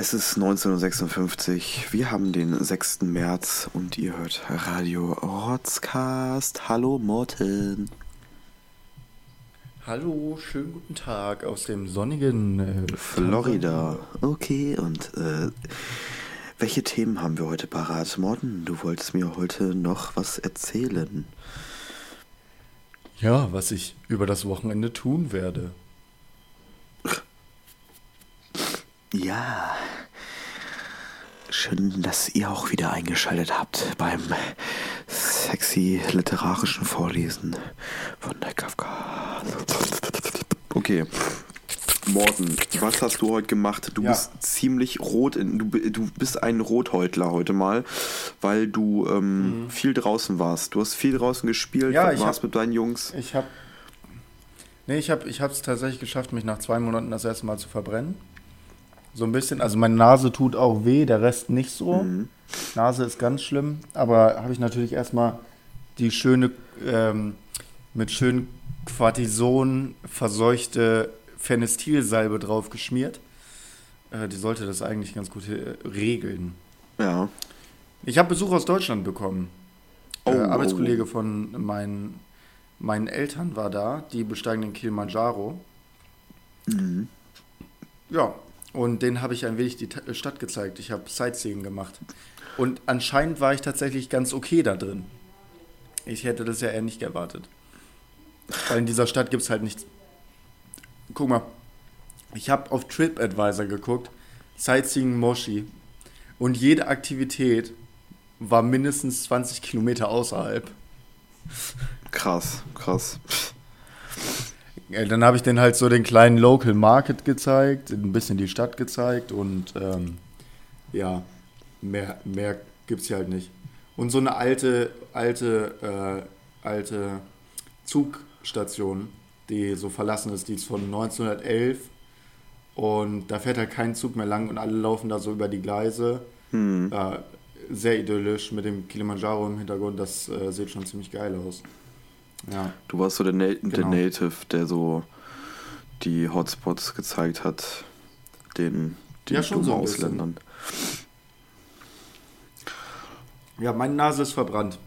Es ist 1956. Wir haben den 6. März und ihr hört Radio Rotzcast. Hallo Morten. Hallo, schönen guten Tag aus dem sonnigen äh, Florida. Okay, und äh, welche Themen haben wir heute parat? Morten, du wolltest mir heute noch was erzählen. Ja, was ich über das Wochenende tun werde. Ja. Schön, dass ihr auch wieder eingeschaltet habt beim sexy literarischen Vorlesen von der Kafka. Okay. Morten, was hast du heute gemacht? Du Ja. bist ziemlich rot, in, du, du bist ein Rothäutler heute mal, weil du ähm, viel draußen warst. Du hast viel draußen gespielt, Mhm. Ja, ich warst hab- mit deinen Jungs. Ich habe Nee, ich habe ich es tatsächlich geschafft, mich nach zwei Monaten das erste Mal zu verbrennen. So ein bisschen. Also meine Nase tut auch weh, der Rest nicht so. Nase ist ganz schlimm. Aber habe ich natürlich erstmal die schöne, ähm, mit schön Quartison verseuchte Phenestilsalbe drauf geschmiert. Äh, die sollte das eigentlich ganz gut äh, regeln. Ja. Ich habe Besuch aus Deutschland bekommen. Oh, äh, oh. Arbeitskollege von meinen, meinen Eltern war da, die besteigen den Kilimanjaro. Mhm. Ja, und denen habe ich ein wenig die Ta- Stadt gezeigt. Ich habe Sightseeing gemacht. Und anscheinend war ich tatsächlich ganz okay da drin. Ich hätte das ja eher nicht erwartet. Weil in dieser Stadt gibt es halt nichts. Guck mal, ich habe auf TripAdvisor geguckt, Sightseeing Moshi. Und jede Aktivität war mindestens 20 Kilometer außerhalb. Krass, krass. Ja, dann habe ich denen halt so den kleinen Local Market gezeigt, ein bisschen die Stadt gezeigt und ähm, ja, mehr, mehr gibt es hier halt nicht. Und so eine alte, alte, äh, alte Zugstation, die so verlassen ist, die ist von 1911 und da fährt halt kein Zug mehr lang und alle laufen da so über die Gleise. Hm. Äh, sehr idyllisch mit dem Kilimanjaro im Hintergrund, das äh, sieht schon ziemlich geil aus. Ja. Du warst so der, Na der Genau. Native, der so die Hotspots gezeigt hat, den, den Ja, schon so ein bisschen. Ausländern. Ja, meine Nase ist verbrannt.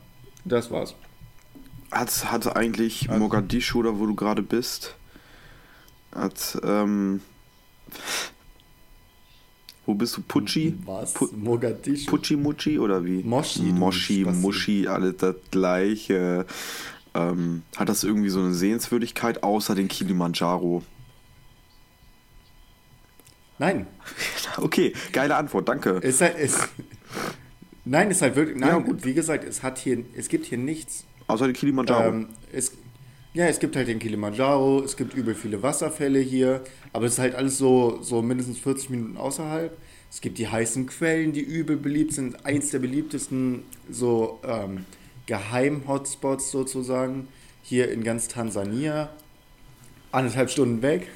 Das war's. Hat, hat eigentlich Also- Mogadischu, oder wo du gerade bist, hat, ähm, wo bist du, Pucci? Was? Pu Mogadischu. Pucci Mucci oder wie? Moshi, Moshi, Spasti. Muschi, alles das gleiche. Ähm, hat das irgendwie so eine Sehenswürdigkeit außer den Kilimanjaro? Nein. Okay, geile Antwort, danke. Ist halt, ist, nein, ist halt wirklich. Nein, Ja, gut. wie gesagt, es hat hier, es gibt hier nichts. Außer den Kilimanjaro. Ähm, es, ja, es gibt halt den Kilimanjaro, es gibt übel viele Wasserfälle hier, aber es ist halt alles so, so mindestens 40 Minuten außerhalb. Es gibt die heißen Quellen, die übel beliebt sind. Eins der beliebtesten so ähm, Geheim-Hotspots sozusagen hier in ganz Tansania. Anderthalb Stunden weg,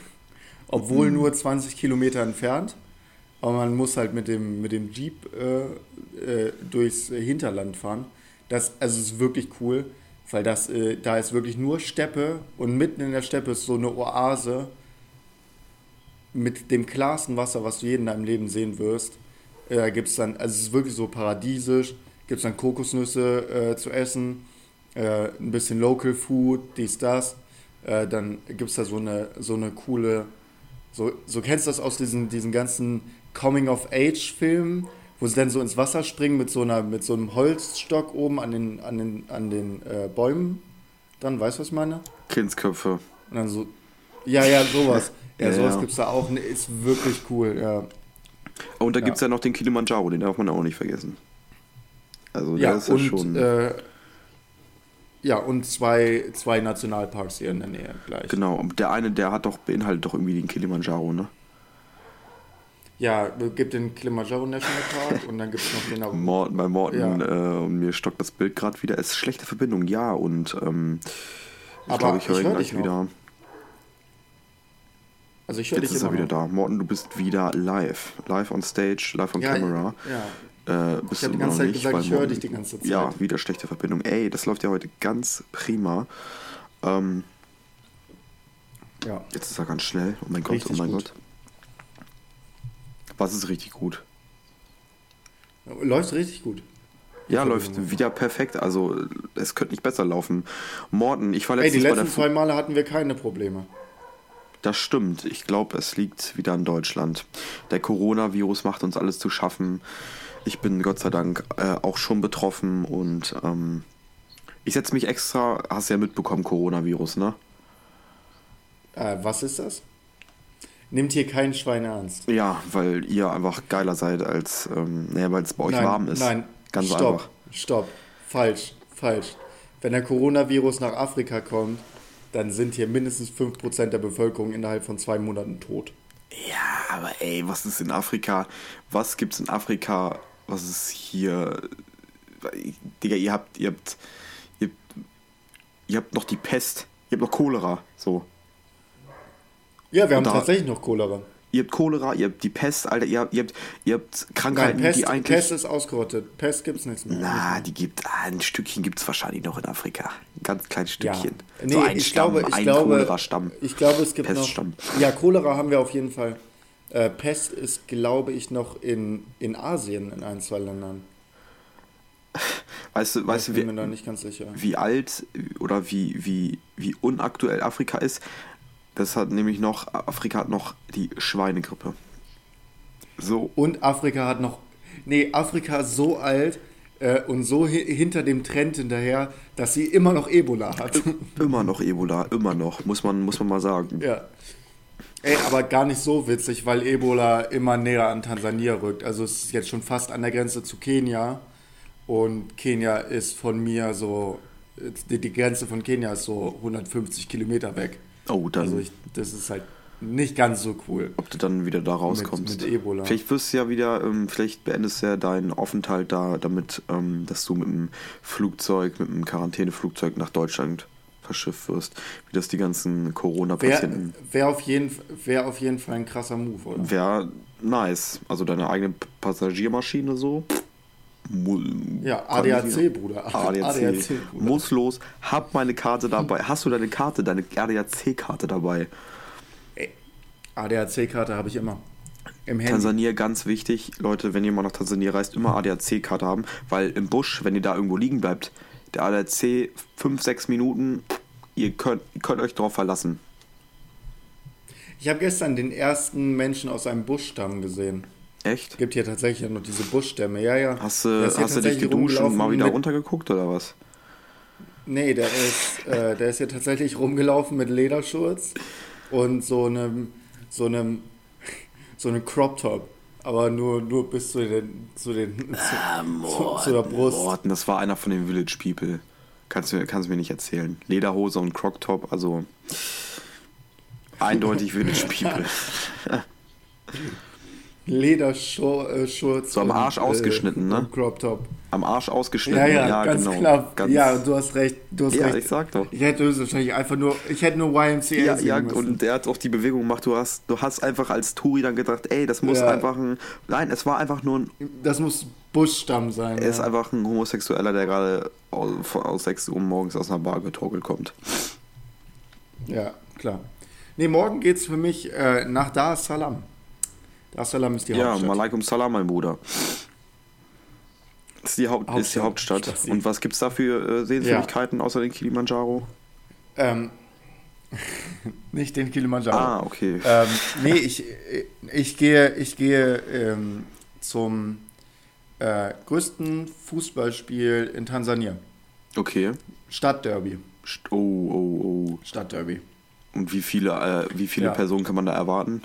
obwohl nur 20 Kilometer entfernt. Aber man muss halt mit dem, mit dem Jeep äh, äh, durchs Hinterland fahren. Das also ist wirklich cool, weil das, äh, da ist wirklich nur Steppe und mitten in der Steppe ist so eine Oase mit dem klarsten Wasser, was du je in deinem Leben sehen wirst. Äh, gibt es dann, also es ist wirklich so paradiesisch, gibt es dann Kokosnüsse äh, zu essen, äh, ein bisschen Local Food, dies, das. Äh, dann gibt es da so eine, so eine coole, so, so kennst du das aus diesen, diesen ganzen Coming-of-Age-Filmen, wo sie dann so ins Wasser springen mit so, einer, mit so einem Holzstock oben an den, an den, an den äh, Bäumen. Dann, weißt du, was ich meine? Kindsköpfe. Und dann so, ja, ja, sowas. Ja, Ja, sowas ja. gibt es da auch. Ist wirklich cool, ja. Und da Ja. gibt es ja noch den Kilimanjaro, den darf man auch nicht vergessen. Also der Ja, ist ja und, schon. äh, ja, und zwei, zwei Nationalparks hier in der Nähe gleich. genau, und der eine, der hat doch, beinhaltet doch irgendwie den Kilimanjaro, ne? Ja, es gibt den Kilimanjaro National Park und dann gibt es noch den Aru- Morten, bei Morten Ja. äh, und mir stockt das Bild gerade wieder. Es ist schlechte Verbindung, ja, und ähm, ich glaube, ich höre ihn hör gleich wieder. Also ich höre Jetzt dich ist er wieder noch. da. Morten, du bist wieder live. Live on stage, live on Ja, camera. Ja, Äh, bist ich habe die ganze Zeit nicht, gesagt, ich höre dich die ganze Zeit. Ja, wieder schlechte Verbindung. Ey, das läuft ja heute ganz prima. Ähm, ja. jetzt ist er ganz schnell. Oh mein Gott, Richtig oh mein gut. Gott. Was ist richtig gut? Läuft richtig gut. Ja, läuft wieder perfekt. Also es könnte nicht besser laufen. Morten, ich war Ey, die letztens bei der letzten zwei Male hatten wir keine Probleme. Das stimmt. Ich glaube, es liegt wieder an Deutschland. Der Coronavirus macht uns alles zu schaffen. Ich bin Gott sei Dank äh, auch schon betroffen und ähm, ich setze mich extra, hast ja mitbekommen, Coronavirus, ne? Äh, was ist das? Nimmt hier kein Schwein ernst. Ja, weil ihr einfach geiler seid als, ähm, naja, weil es bei euch nein, warm ist. Nein, Ganz stopp, einfach. stopp. Falsch, falsch. Wenn der Coronavirus nach Afrika kommt, dann sind hier mindestens 5% der Bevölkerung innerhalb von zwei Monaten tot. Ja, aber ey, was ist in Afrika? Was gibt's in Afrika? Was ist hier? Digga, ihr habt, ihr habt, ihr, ihr habt noch die Pest. Ihr habt noch Cholera. So. Ja, wir haben da- tatsächlich noch Cholera. Ihr habt Cholera, ihr habt die Pest, Alter, ihr habt, ihr habt, ihr habt Nein, Krankheiten, Pest, die eigentlich. Pest ist ausgerottet. Pest gibt's nichts mehr. Na, die gibt, ah, ein Stückchen gibt es wahrscheinlich noch in Afrika. Ein ganz kleines Ja. Stückchen. Nee, so ein ich Stamm, glaube, ich ein glaube, Cholera-Stamm. Ich glaube, es gibt noch. Ja, Cholera haben wir auf jeden Fall. Äh, Pest ist, glaube ich, noch in, in Asien in ein, zwei Ländern. Weißt du, weißt Ich du, bin mir da wie, nicht ganz sicher. wie alt oder wie, wie, wie unaktuell Afrika ist? Das hat nämlich noch, Afrika hat noch die Schweinegrippe. So. Und Afrika hat noch. Nee, Afrika ist so alt äh, und so hi hinter dem Trend hinterher, dass sie immer noch Ebola hat. Immer noch Ebola, immer noch, muss man, muss man mal sagen. ja. Ey, aber gar nicht so witzig, weil Ebola immer näher an Tansania rückt. Also es ist jetzt schon fast an der Grenze zu Kenia. Und Kenia ist von mir so. Die, Grenze von Kenia ist so 150 Kilometer weg. Oh, dann, Also ich, das ist halt nicht ganz so cool. ob du dann wieder da rauskommst. mit Ebola. Vielleicht wirst du ja wieder, ähm, vielleicht beendest du ja deinen Aufenthalt da damit, ähm, dass du mit dem Flugzeug, mit dem Quarantäneflugzeug nach Deutschland verschifft wirst. Wie das die ganzen Wäre Corona-Patienten. wär auf, jeden, wär auf jeden Fall ein krasser Move, oder? Wäre nice. Also deine eigene Passagiermaschine so. Ja, ADAC, Bruder. ADAC. ADAC, Bruder. Muss los. Hab meine Karte dabei. Hast du deine Karte, deine ADAC-Karte dabei? ADAC-Karte habe ich immer. Im Handy. Tansania ganz wichtig, Leute, wenn ihr mal nach Tansania reist, immer ADAC-Karte haben, weil im Busch, wenn ihr da irgendwo liegen bleibt, der ADAC 5, 6 Minuten, ihr könnt, ihr könnt euch drauf verlassen. Ich habe gestern den ersten Menschen aus einem Buschstamm gesehen. Echt? Es gibt hier tatsächlich noch diese Buschstämme. Ja, ja. Hast du, hast du dich geduscht und mal wieder mit- runtergeguckt oder was? Nee, der ist, äh, der ist hier tatsächlich rumgelaufen mit Lederschurz und so einem, so einem, so einem Crop Top. Aber nur, nur bis zu den, zu den, zu, zu, zu der Brust. Morten, das war einer von den Village People. Kannst du kannst mir nicht erzählen. Lederhose und Croctop, also eindeutig Village People. Lederschurz. So am Arsch ausgeschnitten, ne? und Crop Top. Am Arsch ausgeschnitten. Ja, ja, ganz genau. knapp. Ganz, ja, du hast recht. Du hast Ja, recht. ich sag doch. Ich hätte höchstwahrscheinlich einfach nur, ich hätte nur YMCA Ja, ja, müssen. und der hat auch die Bewegung gemacht. Du hast, du hast einfach als Touri dann gedacht, ey, das muss Ja. einfach ein. Nein, es war einfach nur ein. das muss Buschstamm sein. Er ist ja. einfach ein Homosexueller, der gerade aus, aus 6 Uhr morgens aus einer Bar getorkelt kommt. ja, klar. Nee, morgen geht's für mich äh, nach Dar es Salaam. Dar es Salaam ist die Ja, Hauptstadt. Malaikum Salam, mein Bruder. Das ist die, Haupt, ist die Hauptstadt. Hauptstadt. Und was gibt's da für äh, Sehenswürdigkeiten außer den Kilimanjaro? Ähm, nicht den Kilimanjaro. Ah, okay. Ähm, nee, ich, ich gehe, ich gehe ähm, zum äh, größten Fußballspiel in Tansania. Okay. Stadtderby. St- Oh, oh, oh. Stadtderby. Und wie viele, äh, wie viele Ja. Personen kann man da erwarten?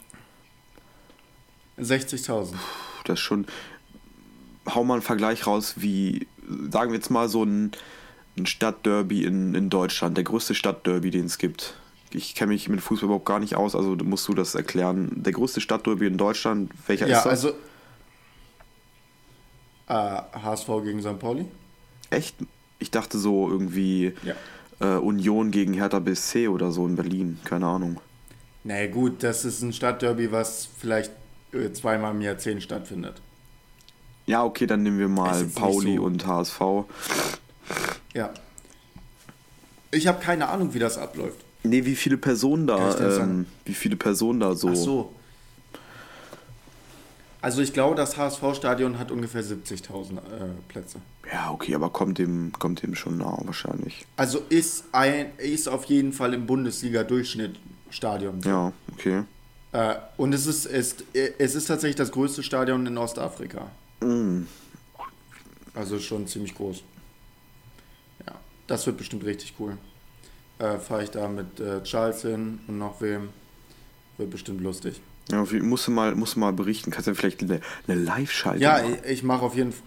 60.000. Puh, Das ist schon. Hau mal einen Vergleich raus, wie, sagen wir jetzt mal, so ein, ein Stadtderby in, in Deutschland, der größte Stadtderby, den es gibt. Ich kenne mich mit Fußball überhaupt gar nicht aus, also musst du das erklären. Der größte Stadtderby in Deutschland, welcher Ja, ist das? also äh, HSV gegen St. Pauli. Echt? Ich dachte so irgendwie Ja. äh, Union gegen Hertha BSC oder so in Berlin, keine Ahnung. Na gut, das ist ein Stadtderby, was vielleicht äh, zweimal im Jahrzehnt stattfindet. Ja, okay, dann nehmen wir mal Pauli so- und HSV. Ja. Ich habe keine Ahnung, wie das abläuft. Nee, wie viele Personen da, ähm, wie viele Personen da so. So. Also ich glaube, das HSV-Stadion hat ungefähr 70.000 äh, Plätze. Ja, okay, aber kommt dem, kommt dem schon nah wahrscheinlich. Also ist, ein, ist auf jeden Fall im Bundesliga-Durchschnitt Stadion. Ja, okay. Äh, und es ist, ist, es ist tatsächlich das größte Stadion in Ostafrika. Mm. Also schon ziemlich groß. Ja, das wird bestimmt richtig cool. Äh, Fahre ich da mit äh, Charles hin und noch wem. Wird bestimmt lustig. Ja, musst du mal, musst du mal berichten. Kannst du vielleicht eine, eine Live-Schaltung Ja, machen? ich, ich mache auf jeden Fall.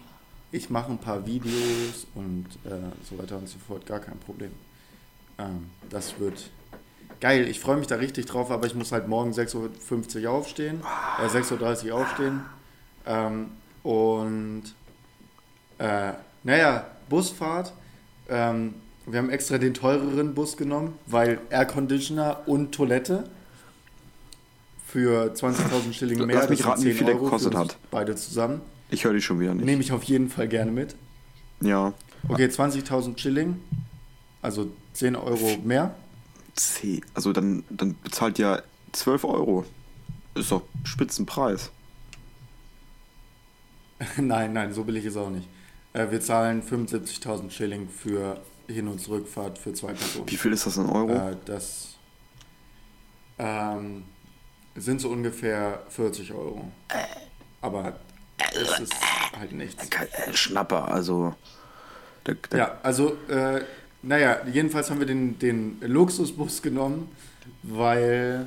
Ich mache ein paar Videos und äh, so weiter und so fort, gar kein Problem. Ähm, das wird geil. Ich freue mich da richtig drauf, aber ich muss halt morgen 6.50 Uhr aufstehen, äh, 6.30 Uhr aufstehen. Ähm, und äh, naja, Busfahrt. Ähm, wir haben extra den teureren Bus genommen, weil Air Conditioner und Toilette für 20.000 Schilling mehr. Lass mich raten, wie 10 viel der gekostet hat. Beide zusammen. Ich höre dich schon wieder nicht. Nehme ich auf jeden Fall gerne mit. Ja. Okay, 20.000 Schilling, also 10 Euro mehr. C. Also dann, dann bezahlt ja 12 Euro. Ist doch Spitzenpreis. nein, nein, so billig ist auch nicht. Äh, wir zahlen 75.000 Schilling für Hin- und Zurückfahrt für zwei Personen. Wie viel ist das in Euro? Äh, das ähm, sind so ungefähr 40 Euro. Aber das ist halt nichts. Kein äh, Schnapper, also. Der, der, Ja, also, äh, naja, jedenfalls haben wir den, den Luxusbus genommen, weil,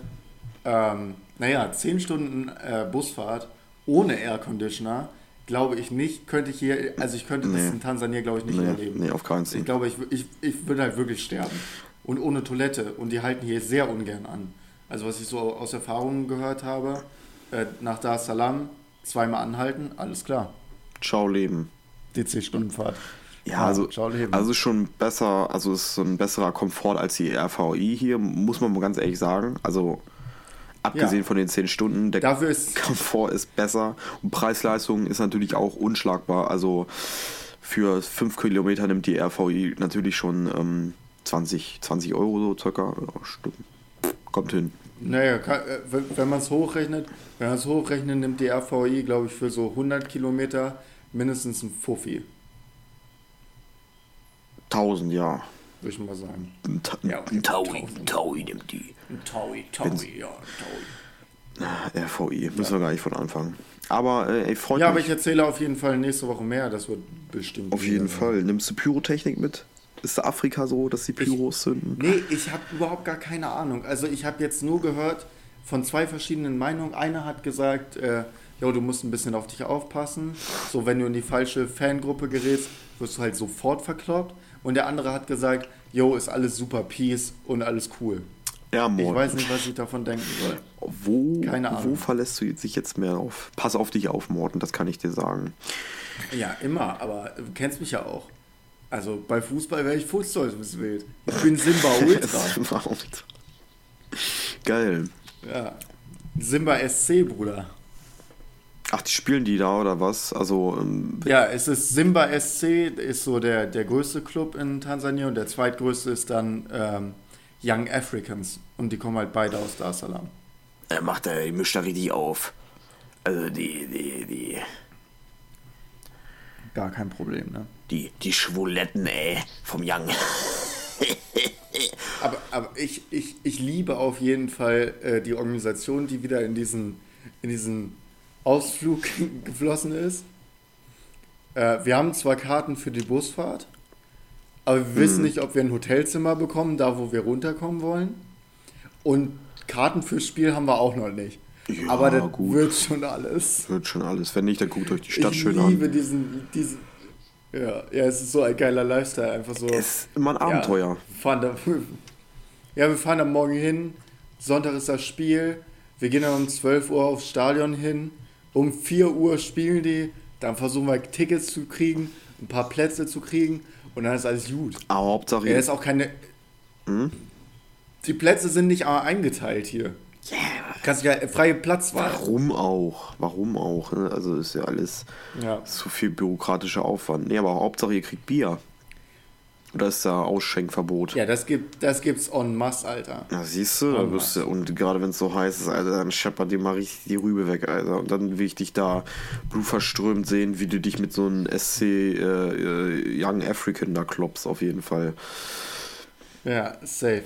ähm, naja, 10 Stunden äh, Busfahrt ohne Air Conditioner, glaube ich nicht, könnte ich hier, also ich könnte das Nee. in Tansania, glaube ich, nicht nee, überleben. nee, auf keinen Ich Fall. glaube, ich, ich, ich würde halt wirklich sterben. Und ohne Toilette. Und die halten hier sehr ungern an. Also was ich so aus Erfahrungen gehört habe, äh, nach Dar es Salaam zweimal anhalten, alles klar. Ciao, Leben. Die 10 Stunden Fahrt. Ja, also, also schon besser, also es ist so ein besserer Komfort als die RVI hier, muss man mal ganz ehrlich sagen. Also abgesehen Ja. von den 10 Stunden, der Dafür ist Komfort ist besser und Preis-Leistung ist natürlich auch unschlagbar. Also für 5 Kilometer nimmt die RVI natürlich schon ähm, 20, 20 Euro so circa. Ja, stimmt. Kommt hin. Naja, kann, äh, wenn, man es hochrechnet, wenn man es hochrechnet, nimmt die RVI, glaube ich, für so 100 Kilometer mindestens ein Fuffi, 1000, ja. würde ich mal sagen. Ein, Ta Ja, ein Taui, Taui nimmt die. Ein Taui, Taui, ja, Taui. RVI, müssen wir gar nicht von anfangen. Aber äh, ey, freut Ja, aber mich. ich erzähle auf jeden Fall nächste Woche mehr, das wird bestimmt. Auf jeden sein. Fall. Nimmst du Pyrotechnik mit? Ist Afrika so, dass die Pyros zünden? Nee, ich habe überhaupt gar keine Ahnung. Also ich habe jetzt nur gehört von zwei verschiedenen Meinungen. Einer hat gesagt, äh, jo, du musst ein bisschen auf dich aufpassen. So, wenn du in die falsche Fangruppe gerätst, wirst du halt sofort verkloppt. Und der andere hat gesagt, jo, ist alles super peace und alles cool. Ja, Ich Mord. weiß nicht, was ich davon denken soll. Wo, Keine Ahnung. wo verlässt du dich jetzt mehr auf? Pass auf dich auf, Morten, das kann ich dir sagen. Ja, immer, aber du kennst mich ja auch. Also bei Fußball wäre ich Fußballwild. Ich bin Simba Ultra. War auch- Geil. ja. Simba SC, Bruder. Ach, die spielen die da oder was? Also, ähm, Ja, es ist Simba SC, ist so der, der größte Club in Tansania und der zweitgrößte ist dann ähm, Young Africans und die kommen halt beide aus Dar es Salaam. er macht die mischt da richtig auf. Also die, die, die, Gar kein Problem, ne? Die, die Schwuletten, ey, vom Young. Aber, aber ich, ich, ich liebe auf jeden Fall äh, die Organisation, die wieder in diesen, in diesen Ausflug geflossen ist. Äh, wir haben zwar Karten für die Busfahrt, aber wir wissen nicht, ob wir ein Hotelzimmer bekommen, da wo wir runterkommen wollen. Und Karten fürs Spiel haben wir auch noch nicht. Ja, aber das gut. wird schon alles. Wird schon alles. Wenn nicht, dann guckt euch die Stadt ich schön liebe an. diesen, diesen. Ja, ja, es ist so ein geiler Lifestyle, einfach so. Ist immer ein Abenteuer. Ja, fahren da, ja, wir fahren da morgen hin. Sonntag ist das Spiel. Wir gehen dann um 12 Uhr aufs Stadion hin. Um 4 Uhr spielen die. Dann versuchen wir Tickets zu kriegen, ein paar Plätze zu kriegen. Und dann ist alles gut. Aber Hauptsache, Er ist auch keine. Hm? Die Plätze sind nicht eingeteilt hier. Kannst ja freie Platzwahl. warum auch? Warum auch? ne? Also ist ja alles Ja. zu viel bürokratischer Aufwand. Nee, aber Hauptsache, ihr kriegt Bier. Oder ist da Ausschenkverbot? Ja, das gibt das gibt's en masse, Alter. Ja, siehst du, da wirst du, und gerade wenn es so heiß ist, Alter, dann scheppert dir mal richtig die Rübe weg, Alter. Und dann will ich dich da blutverströmt sehen, wie du dich mit so einem SC äh, äh, Young African da kloppst, auf jeden Fall. Ja, safe.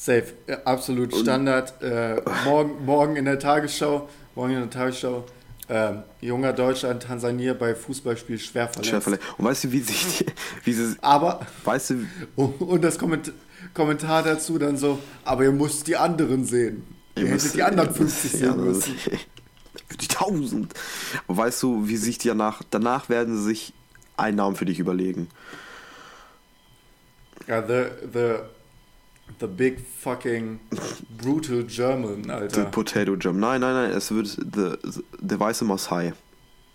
Safe. Absolut Standard. Äh, morgen, morgen in der Tagesschau, morgen in der Tagesschau, ähm, junger Deutscher in Tansania bei Fußballspiel schwer verletzt. Schwer verletzt. Und weißt du, wie sich die, wie sie, Aber, weißt du, und das Komment Kommentar dazu dann so, aber ihr müsst die anderen sehen. Ihr, hättet müsst- die anderen ihr 50 müsst- ja, sehen müssen. Die 1000. Und weißt du, wie sich die danach, danach werden sie sich einen Namen für dich überlegen. Ja, the, the, the big fucking brutal German, The Alter. Potato Jump. Nein, nein, nein, es wird the, the, der weiße Masai.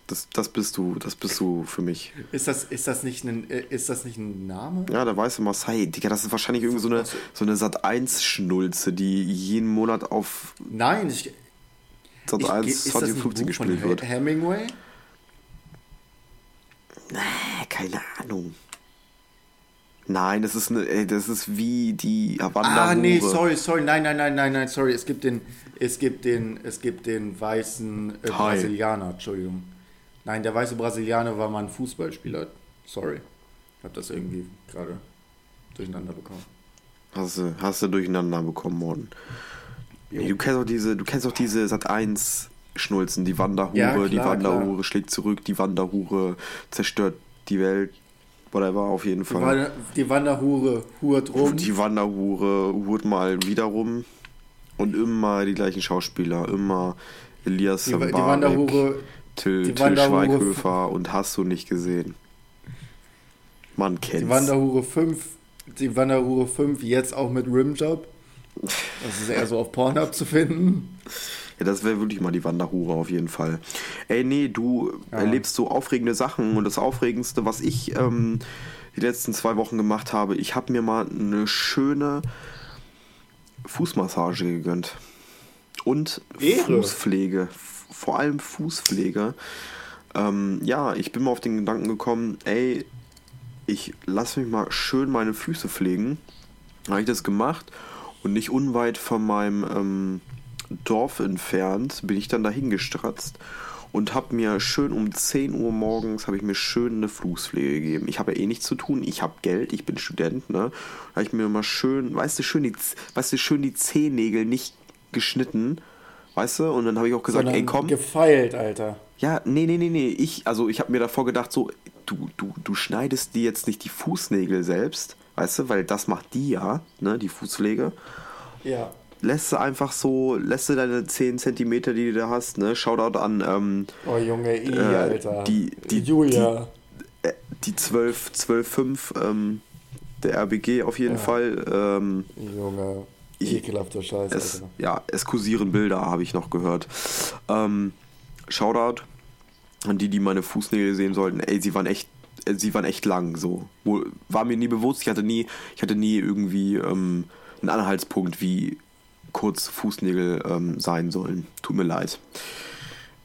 Das, das bist du, das bist du für mich. Ist das, ist das nicht ein, ist das nicht ein Name? Ja, der weiße Masai. Digga, das ist wahrscheinlich irgendwie so eine, so eine Sat1-Schnulze, die jeden Monat auf Nein, ich, Sat ich, 1 ist das ein 2050 Buch von gespielt He- wird. Hemingway? Äh, keine Ahnung. Nein, das ist eine, ey, das ist wie die Havanna. Ah, nee, sorry, sorry, nein, nein, nein, nein, nein, sorry. Es gibt den, es gibt den, es gibt den weißen äh. Brasilianer, Entschuldigung. Nein, der weiße Brasilianer war mal ein Fußballspieler. Sorry. Ich hab das irgendwie gerade durcheinander bekommen. Hast du, hast du durcheinander bekommen, Morten. Nee, du kennst auch diese, du kennst auch diese Sat 1 Schnulzen, die Wanderhure, Ja, klar, die Wanderhure klar. schlägt zurück, die Wanderhure zerstört die Welt, whatever, auf jeden Die, Fall. Wander, die Wanderhure hurt rum. Die Wanderhure hurt mal wieder rum und immer die gleichen Schauspieler, immer Elias Die, Wa- die Mbarek, Wanderhure, Till, die Till Schweighöfer und hast du nicht gesehen. Man kennt's. die Wanderhure 5, die Wanderhure 5 jetzt auch mit Rimjob. Das ist eher so auf Pornhub zu finden. Ja, das wäre wirklich mal die Wanderhure auf jeden Fall. Ey, nee, du Ja. erlebst so aufregende Sachen und das Aufregendste, was ich ähm, die letzten zwei Wochen gemacht habe, ich habe mir mal eine schöne Fußmassage gegönnt. Und Ehre. Fußpflege. Vor allem Fußpflege. Ähm, ja, ich bin mal auf den Gedanken gekommen, ey, ich lass mich mal schön meine Füße pflegen. Habe ich das gemacht und nicht unweit von meinem ähm, Dorf entfernt bin ich dann dahin gestratzt und habe mir schön um 10 Uhr morgens habe ich mir schön eine Fußpflege gegeben. Ich habe ja eh nichts zu tun, ich habe Geld, ich bin Student, ne? Habe ich mir mal schön, weißt du, schön die, weißt du, schön die Zehennägel nicht geschnitten, weißt du? Und dann habe ich auch gesagt, sondern ey, komm, Gefeilt, Alter. ja, nee, nee, nee, nee. Ich, also ich habe mir davor gedacht, so, du, du, du schneidest dir jetzt nicht die Fußnägel selbst, weißt du, weil das macht die ja, ne, die Fußpflege. Ja. Lässt du einfach so, lässt du deine 10 Zentimeter, die du da hast, ne, Shoutout an ähm, Oh Junge, I, Äh, Alter. die- die- Julia. äh, die 12, 12,5 ähm, der RBG auf jeden Ja. Fall. Ähm, Junge, Ich- ekelhafter Scheiß, es, Alter. ja, es kursieren Bilder, habe ich noch gehört. Ähm, Shoutout an die, die meine Fußnägel sehen sollten. Ey, sie waren echt, äh, sie waren echt lang. So, war mir nie bewusst. Ich hatte nie, ich hatte nie irgendwie ähm, einen Anhaltspunkt, wie kurz Fußnägel ähm, sein sollen. Tut mir leid.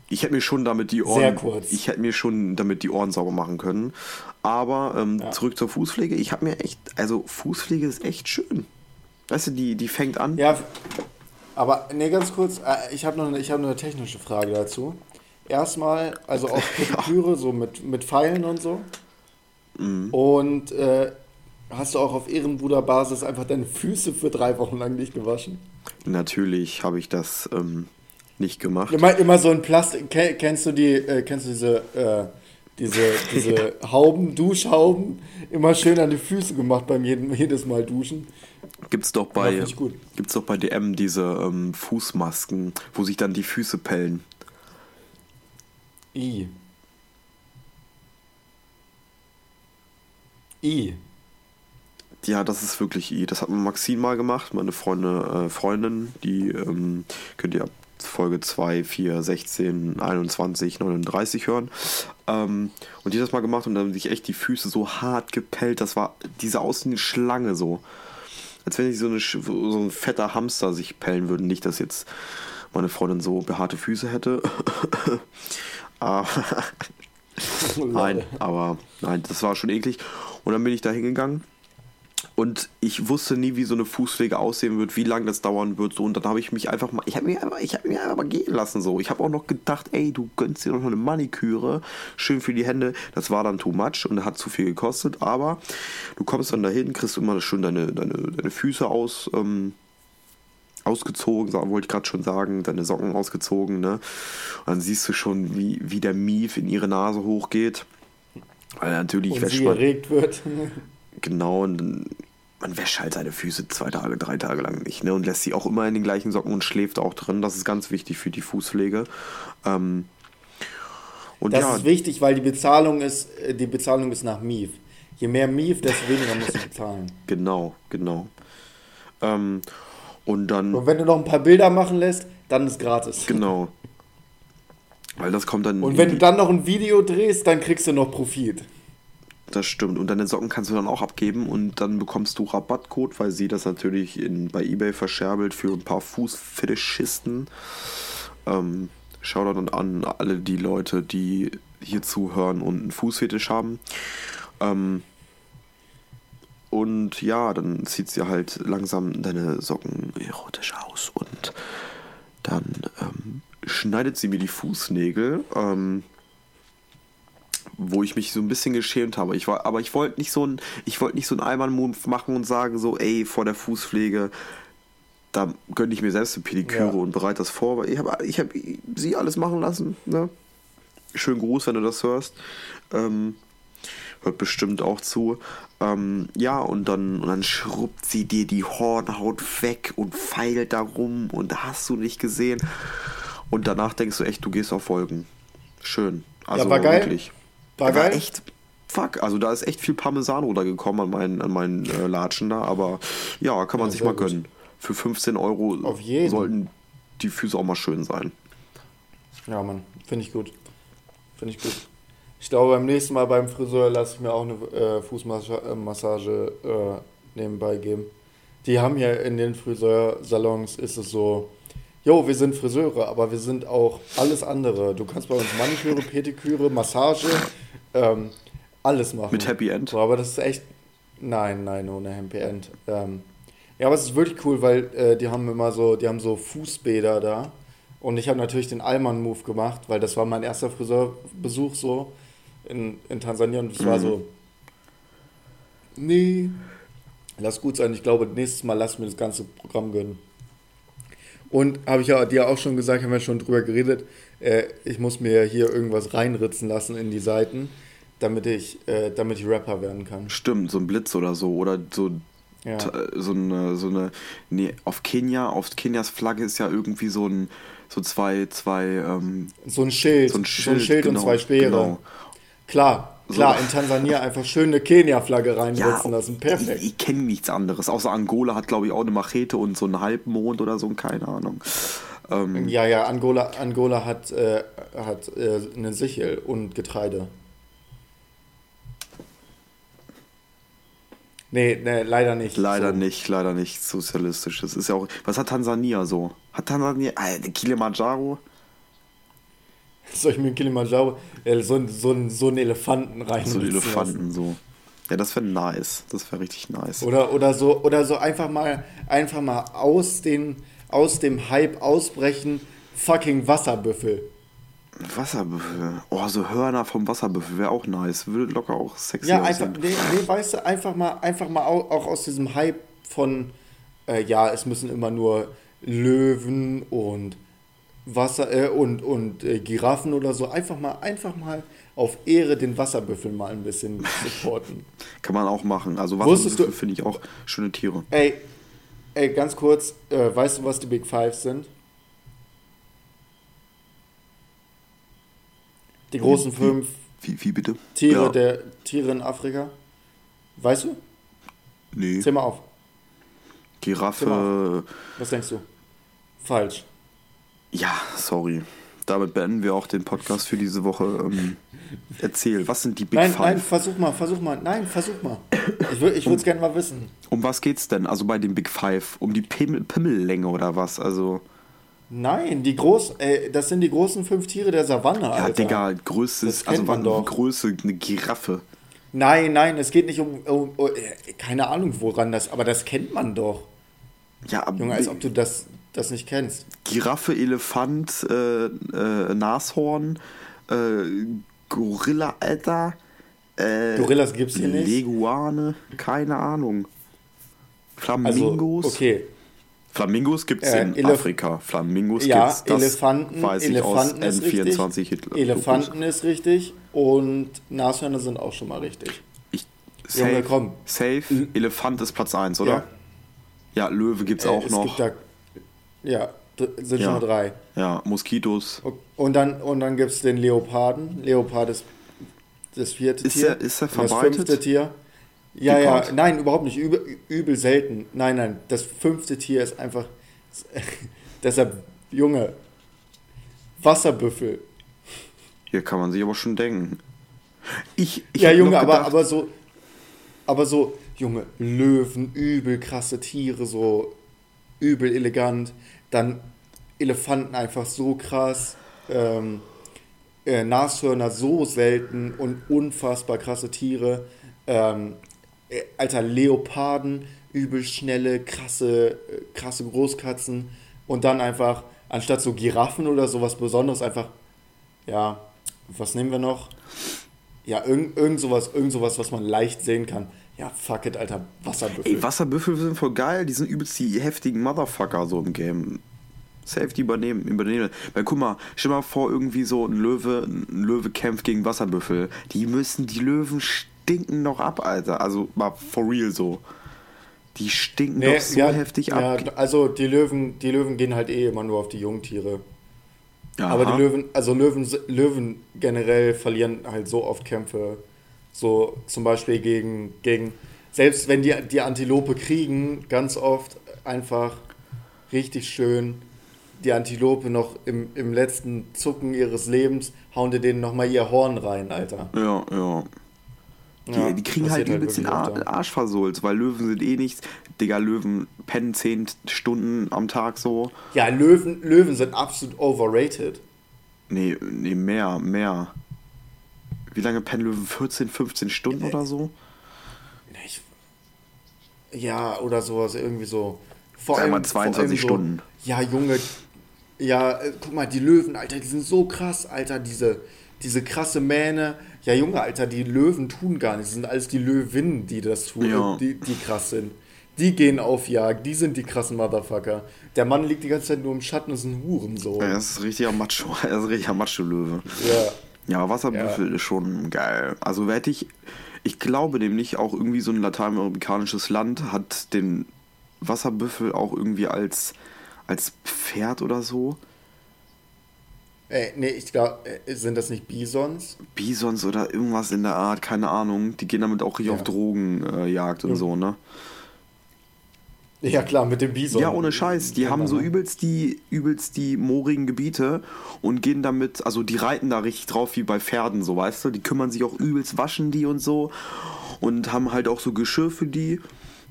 Ich hätte mir schon damit die Ohren, Sehr kurz. ich hätte mir schon damit die Ohren sauber machen können. Aber ähm, Ja. zurück zur Fußpflege. Ich habe mir echt, also Fußpflege ist echt schön. Weißt du, die, die fängt an. Ja, aber ne, ganz kurz, äh, ich habe noch, eine- ich hab noch eine technische Frage dazu. Erstmal, also auch Pediküre, so mit, mit Pfeilen und so. Mhm. Und äh, hast du auch auf Ehrenbruderbasis einfach deine Füße für drei Wochen lang nicht gewaschen? Natürlich habe ich das ähm, nicht gemacht. Immer, immer so ein Plastik. Ken- Kennst du die, äh, kennst du diese, äh, diese, diese Hauben, Duschhauben? Immer schön an die Füße gemacht beim jeden, jedes Mal duschen. Gibt's doch Ja, bei gibt's doch bei DM diese ähm, Fußmasken, wo sich dann die Füße pellen. I. I. Ja, das ist wirklich. Das hat Maxine mal gemacht, meine Freunde, äh, Freundin, die ähm, könnt ihr ab Folge 2, 4, 16, 21, 39 hören. Ähm, und die hat das mal gemacht und dann haben sich echt die Füße so hart gepellt. Das war diese außen Schlange so. Als wenn sich so, eine, so ein fetter Hamster sich pellen würde. Nicht, dass jetzt meine Freundin so behaarte Füße hätte. Aber Nein, aber nein, das war schon eklig. Und dann bin ich da hingegangen Und ich wusste nie, wie so eine Fußpflege aussehen wird, wie lange das dauern wird. So. Und dann habe ich mich einfach mal, ich habe mich, einfach, ich hab mich einfach mal gehen lassen. So. Ich habe auch noch gedacht, ey, du gönnst dir noch eine Maniküre, schön für die Hände. Das war dann too much und hat zu viel gekostet. Aber du kommst dann dahin, kriegst immer schön deine, deine, deine Füße aus. Ähm, ausgezogen, wollte ich gerade schon sagen, deine Socken ausgezogen, ne? Und dann siehst du schon, wie, wie der Mief in ihre Nase hochgeht. Weil natürlich und sie erregt wird. Genau, und man wäscht halt seine Füße zwei Tage, drei Tage lang nicht, ne? Und lässt sie auch immer in den gleichen Socken und schläft auch drin. Das ist ganz wichtig für die Fußpflege. Ähm, und das ja, ist wichtig, weil die Bezahlung ist, äh, die Bezahlung ist nach Mief. Je mehr Mief, desto weniger musst du bezahlen. Genau, genau. Ähm, und dann. Und wenn du noch ein paar Bilder machen lässt, dann ist gratis. Genau. Weil das kommt dann. Und wenn du dann noch ein Video drehst, dann kriegst du noch Profit. Das stimmt. Und deine Socken kannst du dann auch abgeben und dann bekommst du Rabattcode, weil sie das natürlich in, bei eBay verscherbelt für ein paar Fußfetischisten. Ähm, Shoutout an alle die Leute, die hier zuhören und einen Fußfetisch haben. Ähm, und ja, dann zieht sie halt langsam deine Socken erotisch aus und dann ähm, schneidet sie mir die Fußnägel. Ähm, wo ich mich so ein bisschen geschämt habe. Ich war, aber ich wollte nicht so ein, ich wollte nicht so einen Allmann-Move machen und sagen so, ey, vor der Fußpflege, da gönne ich mir selbst eine Pediküre ja. und bereite das vor, weil ich habe ich hab sie alles machen lassen. Ne? Schönen Gruß, wenn du das hörst. Ähm, hört bestimmt auch zu. Ähm, ja, und dann, und dann schrubbt sie dir die Hornhaut weg und feilt da rum und hast du nicht gesehen. Und danach denkst du echt, du gehst auf Wolken. Schön. Also ja, war geil. wirklich. War, war echt. Fuck, also da ist echt viel Parmesan runtergekommen an meinen, an meinen äh, Latschen da, aber ja, kann man ja, sich mal gönnen. Für 15 Euro sollten die Füße auch mal schön sein. Ja, Mann, finde ich gut. Finde ich gut. Ich glaube, beim nächsten Mal beim Friseur lasse ich mir auch eine äh, Fußmassage äh, nebenbei geben. Die haben ja in den Friseursalons ist es so, jo, wir sind Friseure, aber wir sind auch alles andere. Du kannst bei uns Maniküre, Pediküre, Massage, ähm, alles machen. Mit Happy End? So, aber das ist echt, nein, nein, ohne Happy End. Ähm, ja, aber es ist wirklich cool, weil äh, die haben immer so, die haben so Fußbäder da. Und ich habe natürlich den Allmann-Move gemacht, weil das war mein erster Friseurbesuch so in, in Tansania und es mhm. war so, nee, lass gut sein. Ich glaube, nächstes Mal lass mir das ganze Programm gönnen. Und habe ich ja dir auch schon gesagt, haben wir schon drüber geredet, äh, ich muss mir hier irgendwas reinritzen lassen in die Seiten, damit ich, äh, damit ich Rapper werden kann. Stimmt, so ein Blitz oder so. Oder so, ja. so eine, so eine. Nee, auf Kenia, auf Kenias Flagge ist ja irgendwie so ein so zwei, zwei, ähm, so ein Schild, so ein Schild, so ein Schild genau, und zwei Speere. Genau. Klar, klar, so. in Tansania einfach schön eine Kenia-Flagge reinsetzen ja, lassen. Perfekt. Ich, ich kenne nichts anderes. Außer Angola hat, glaube ich, auch eine Machete und so einen Halbmond oder so, keine Ahnung. Ähm, ja, ja, Angola, Angola hat, äh, hat äh, eine Sichel und Getreide. Nee, nee, leider nicht. Leider so. nicht, leider nicht sozialistisch. Das ist ja auch. Was hat Tansania so? Hat Tansania. Äh, Kilimanjaro? Soll ich mir einen Kilimanjaro, äh, so, so, so einen Elefanten rein? So einen Elefanten, lassen. so. Ja, das wäre nice. Das wäre richtig nice. Oder, oder, so, oder so einfach mal, einfach mal aus, den, aus dem Hype ausbrechen, fucking Wasserbüffel. Wasserbüffel. Oh, so Hörner vom Wasserbüffel wäre auch nice. Würde locker auch sexy Ja, einfach, nee, nee, weißt du, einfach mal, einfach mal auch, auch aus diesem Hype von, äh, ja, es müssen immer nur Löwen und Wasser äh, und, und äh, Giraffen oder so, einfach mal, einfach mal auf Ehre den Wasserbüffel mal ein bisschen supporten. Kann man auch machen. Also Wasserbüffel finde ich auch schöne Tiere. Ey, ey ganz kurz, äh, weißt du, was die Big Five sind? Die großen wie, fünf wie, wie, bitte? Tiere, ja. der, Tiere in Afrika. Weißt du? Nee. Zähl mal auf. Giraffe. Auf. Was denkst du? Falsch. Ja, sorry. Damit beenden wir auch den Podcast für diese Woche. Ähm, erzähl, was sind die Big nein, Five? Nein, versuch mal, versuch mal. Nein, versuch mal. Ich, ich würde es gerne mal wissen. Um was geht's denn? Also bei den Big Five? Um die Pimmel, Pimmellänge oder was? Also. Nein, die groß, ey, das sind die großen fünf Tiere der Savanne, Ja, Alter. Digga, größtes, also wann Größe, eine Giraffe. Nein, nein, es geht nicht um, um, um äh, keine Ahnung woran das, aber das kennt man doch. Ja, aber Junge, als ob du das, das nicht kennst. Giraffe, Elefant, äh, äh, Nashorn, äh, Gorilla, Alter. Äh, Gorillas gibt's hier nicht. Leguane, keine Ahnung. Flamingos. Also, okay. Flamingos gibt es Äh, in Elef- Afrika. Flamingos Ja, gibt's, das Elefanten, weiß ich Elefanten aus ist N24 richtig. Hitler. Elefanten ist richtig und Nashörner sind auch schon mal richtig. Ich, Junge, safe, komm. safe, Elefant ist Platz 1, oder? Ja, Löwe gibt es Äh, auch es noch. Gibt da, ja, sind schon mal drei. ja, Moskitos. Und dann, und dann gibt es den Leoparden. Leopard ist das vierte Ist Tier. er- ist er Und Das verbreitet? fünfte Tier. Ja, Gepard. ja, nein, überhaupt nicht. Übel, übel selten. Nein, nein. Das fünfte Tier ist einfach. Deshalb, Junge. Wasserbüffel. Hier kann man sich aber schon denken. Ich, ich ja, Junge, aber, aber so. Aber so, Junge, Löwen, übel krasse Tiere, so übel elegant. Dann Elefanten einfach so krass. Ähm, äh, Nashörner so selten und unfassbar krasse Tiere. Ähm, äh, Alter, Leoparden, übel schnelle, krasse, äh, krasse Großkatzen. Und dann einfach, anstatt so Giraffen oder sowas Besonderes, einfach, ja, was nehmen wir noch? Ja, irgend, irgend, sowas, irgend sowas, was man leicht sehen kann. Ja, fuck it, Alter, Wasserbüffel. Ey, Wasserbüffel sind voll geil, die sind übelst die heftigen Motherfucker so im Game. Safety übernehmen, übernehmen. Weil guck mal, stell mal vor, irgendwie so ein Löwe, ein Löwe kämpft gegen Wasserbüffel. Die müssen, die Löwen stinken noch ab, Alter. Also mal for real so. Die stinken Nee, doch so heftig ab. Ja, also die Löwen, die Löwen gehen halt eh immer nur auf die Jungtiere. Aha. Aber die Löwen, also Löwen, Löwen generell verlieren halt so oft Kämpfe. So zum Beispiel gegen, gegen selbst wenn die die Antilope kriegen, ganz oft einfach richtig schön die Antilope noch im, im letzten Zucken ihres Lebens, hauen die denen nochmal ihr Horn rein, Alter. Ja, ja. Die, Ja, die kriegen halt übelst den Ar öfter. Arsch versohlt, weil Löwen sind eh nichts. Digga, Löwen pennen 10 Stunden am Tag so. Ja, Löwen, Löwen sind absolut overrated. Nee, nee, mehr, mehr. Wie lange pennen Löwen? 14, 15 Stunden oder so? Ich, ja, oder sowas, irgendwie so. Vor Sag mal allem- vor 22 allem so, Stunden. Ja, Junge. Ja, äh, guck mal, die Löwen, Alter, die sind so krass, Alter, diese, diese krasse Mähne. Ja, Junge, Alter, die Löwen tun gar nichts. Das sind alles die Löwinnen, die das tun, Ja. die, die krass sind. Die gehen auf Jagd, die sind die krassen Motherfucker. Der Mann liegt die ganze Zeit nur im Schatten, ist ein Huren so. Ja, Ja. das ist richtiger Macho. Er ist richtiger Macho-Löwe. ja. Ja, Wasserbüffel ist schon geil. Also hätte ich, ich glaube nämlich auch irgendwie so ein lateinamerikanisches Land hat den Wasserbüffel auch irgendwie als, als Pferd oder so. Ey, nee, ich glaube, sind das nicht Bisons? Bisons oder irgendwas in der Art, keine Ahnung. Die gehen damit auch richtig Ja. auf Drogenjagd äh, und Ja. so, ne? Ja, klar, mit dem Bison. Ja, ohne Scheiß. Die haben so ne? übelst die, übelst die moorigen Gebiete und gehen damit, also die reiten da richtig drauf wie bei Pferden, so weißt du. Die kümmern sich auch übelst, waschen die und so und haben halt auch so Geschirr für die.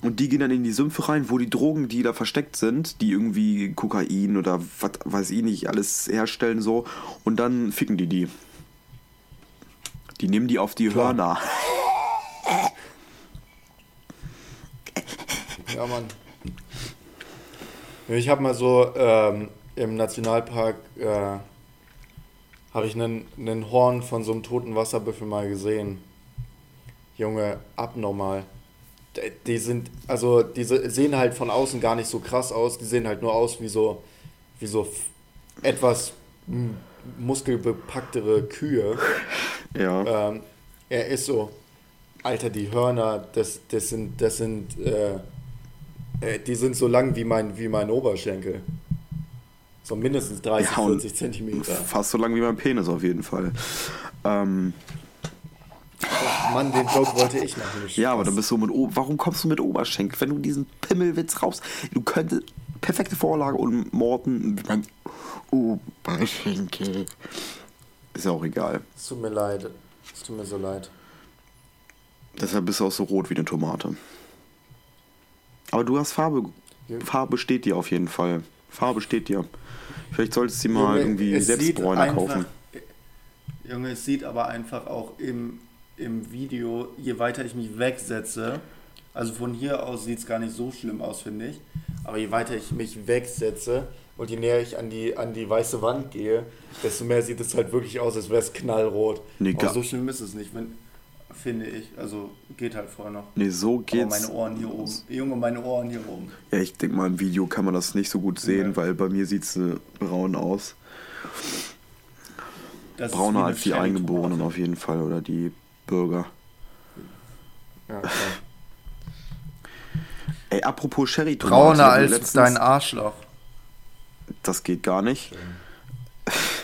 Und die gehen dann in die Sümpfe rein, wo die Drogen, die da versteckt sind, die irgendwie Kokain oder was weiß ich nicht, alles herstellen so. Und dann ficken die die. Die nehmen die auf die Klar. Hörner. Ja, Mann. Ich habe mal so ähm, im Nationalpark äh, habe ich einen, einen Horn von so einem toten Wasserbüffel mal gesehen. Junge, abnormal. Die sind, also diese sehen halt von außen gar nicht so krass aus. Die sehen halt nur aus wie so, wie so etwas muskelbepacktere Kühe. Ja. Ähm, er ist so, Alter, die Hörner, das, das sind, das sind, äh, äh, die sind so lang wie mein, wie mein Oberschenkel. So mindestens 30, Ja, und 40 Zentimeter. Fast so lang wie mein Penis auf jeden Fall. Ähm, Mann, den Joke wollte ich machen. nicht ja, aber dann bist du mit o Warum kommst du mit Oberschenkel? Wenn du diesen Pimmelwitz raus. Du könntest. Perfekte Vorlage und Morten. Mein Oberschenkel. Ist ja auch egal. Es tut mir leid. Es tut mir so leid. Deshalb bist du auch so rot wie eine Tomate. Aber du hast Farbe. Ja. Farbe steht dir auf jeden Fall. Farbe steht dir. Vielleicht solltest du sie mal Junge, irgendwie es selbst sieht Bräuner einfach- kaufen. Junge, es sieht aber einfach auch im, im Video, je weiter ich mich wegsetze, also von hier aus sieht es gar nicht so schlimm aus, finde ich, aber je weiter ich mich wegsetze und je näher ich an die, an die weiße Wand gehe, desto mehr sieht es halt wirklich aus, als wäre es knallrot. Nee, aber so schlimm ist es nicht, wenn, finde ich. Also geht halt vorher noch. Nee, so geht's. meine Ohren hier oben. Junge, meine Ohren hier oben. Ja, ich denke mal, im Video kann man das nicht so gut sehen, Ja. weil bei mir sieht es äh, braun aus. Das Brauner als die Eingeborenen auf jeden Fall oder die Bürger. Ja, klar. Ey, apropos Sherry Brauner als dein Arschloch. Das geht gar nicht.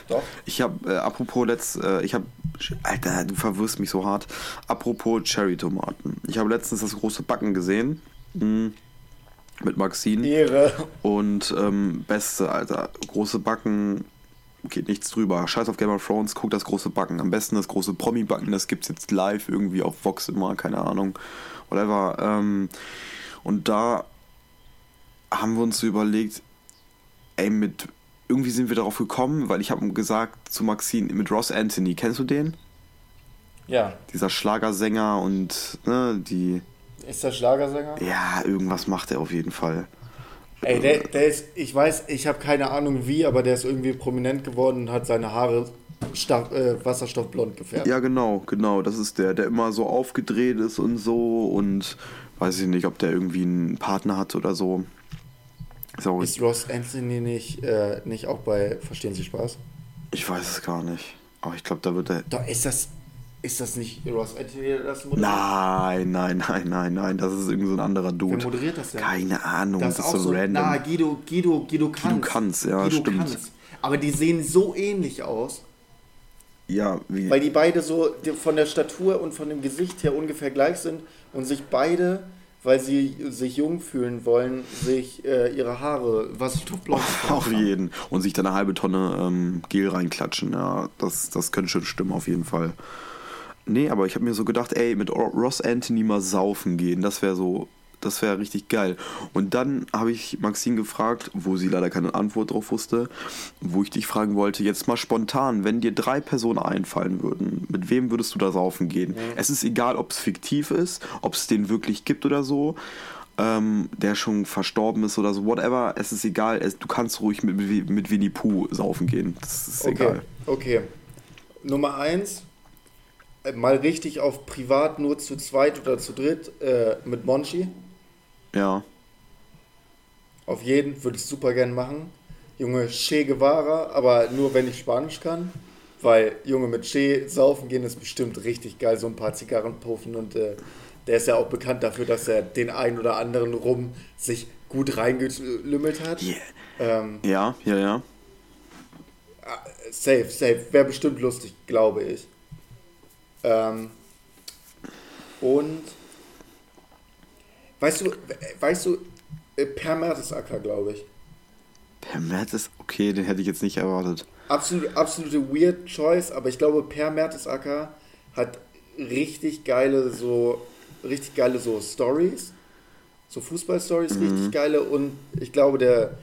Doch. Ich habe, äh, apropos letzt, äh, ich habe, Alter, du verwirrst mich so hart. Apropos Cherry-Tomaten. Ich habe letztens das große Backen gesehen. mh, Mit Maxine. Ehre. Und ähm, beste, Alter, große Backen geht nichts drüber. Scheiß auf Game of Thrones, guck das große Backen. Am besten das große Promi-Backen, das gibt's jetzt live irgendwie auf Vox immer, keine Ahnung. Whatever. Ähm, und da haben wir uns überlegt, ey, mit irgendwie sind wir darauf gekommen, weil ich habe gesagt zu Maxine, mit Ross Anthony, kennst du den? Ja. Dieser Schlagersänger und ne, die. Ist der Schlagersänger? Ja, irgendwas macht er auf jeden Fall. Ey, der, der ist, ich weiß, ich habe keine Ahnung wie, aber der ist irgendwie prominent geworden und hat seine Haare äh, wasserstoffblond gefärbt. Ja, genau, genau. Das ist der, der immer so aufgedreht ist und so und weiß ich nicht, ob der irgendwie einen Partner hat oder so. Ist auch, Ist Ross Anthony nicht, äh, nicht auch bei Verstehen Sie Spaß? ich weiß es gar nicht. Aber ich glaube, da wird er. Doch, ist das, ist das nicht Ross Anthony, der das moderiert? Nein, nein, nein, nein, nein. Das ist irgend so ein anderer Dude. Wer moderiert das denn? Keine Ahnung, Das das, ist auch so, random. na, Guido, Guido, Guido Kanz. Kanz, ja, stimmt. Aber die sehen so ähnlich aus, ja, wie. weil die beide so von der Statur und von dem Gesicht her ungefähr gleich sind und sich beide, weil sie sich jung fühlen wollen, sich äh, ihre Haare wasserstoffblond Auf färben. jeden. Und sich da eine halbe Tonne ähm, Gel reinklatschen. Ja, das, das könnte schon stimmen, auf jeden Fall. Nee, aber ich habe mir so gedacht, ey, mit Ross Anthony mal saufen gehen, das wäre so, das wäre richtig geil. Und dann habe ich Maxine gefragt, wo sie leider keine Antwort drauf wusste, wo ich dich fragen wollte, jetzt mal spontan, wenn dir drei Personen einfallen würden, mit wem würdest du da saufen gehen? Es ist egal, ob es fiktiv ist, ob es den wirklich gibt oder so. Ähm, der schon verstorben ist oder so, whatever, es ist egal, es, du kannst ruhig mit, mit Winnie Pooh saufen gehen, das ist Okay, egal. okay. Nummer eins, äh, mal richtig auf privat nur zu zweit oder zu dritt äh, mit Monchi. Ja, Auf jeden würde ich super gern machen. Junge, Che Guevara, aber nur wenn ich Spanisch kann. Weil, Junge, mit Che saufen gehen ist bestimmt richtig geil, so ein paar Zigarren puffen und äh, der ist ja auch bekannt dafür, dass er den einen oder anderen Rum sich gut reingelümmelt hat. Yeah. Ähm, ja, ja, ja. safe, safe. Wäre bestimmt lustig, glaube ich. Ähm, und weißt du, weißt du, äh, Per Mertesacker, glaube ich. Per Mertes, okay, den hätte ich jetzt nicht erwartet. Absolut, absolute weird choice, aber ich glaube, Per Mertesacker hat richtig geile so richtig geile so Stories, so Fußball-Stories, richtig geile und ich glaube, der,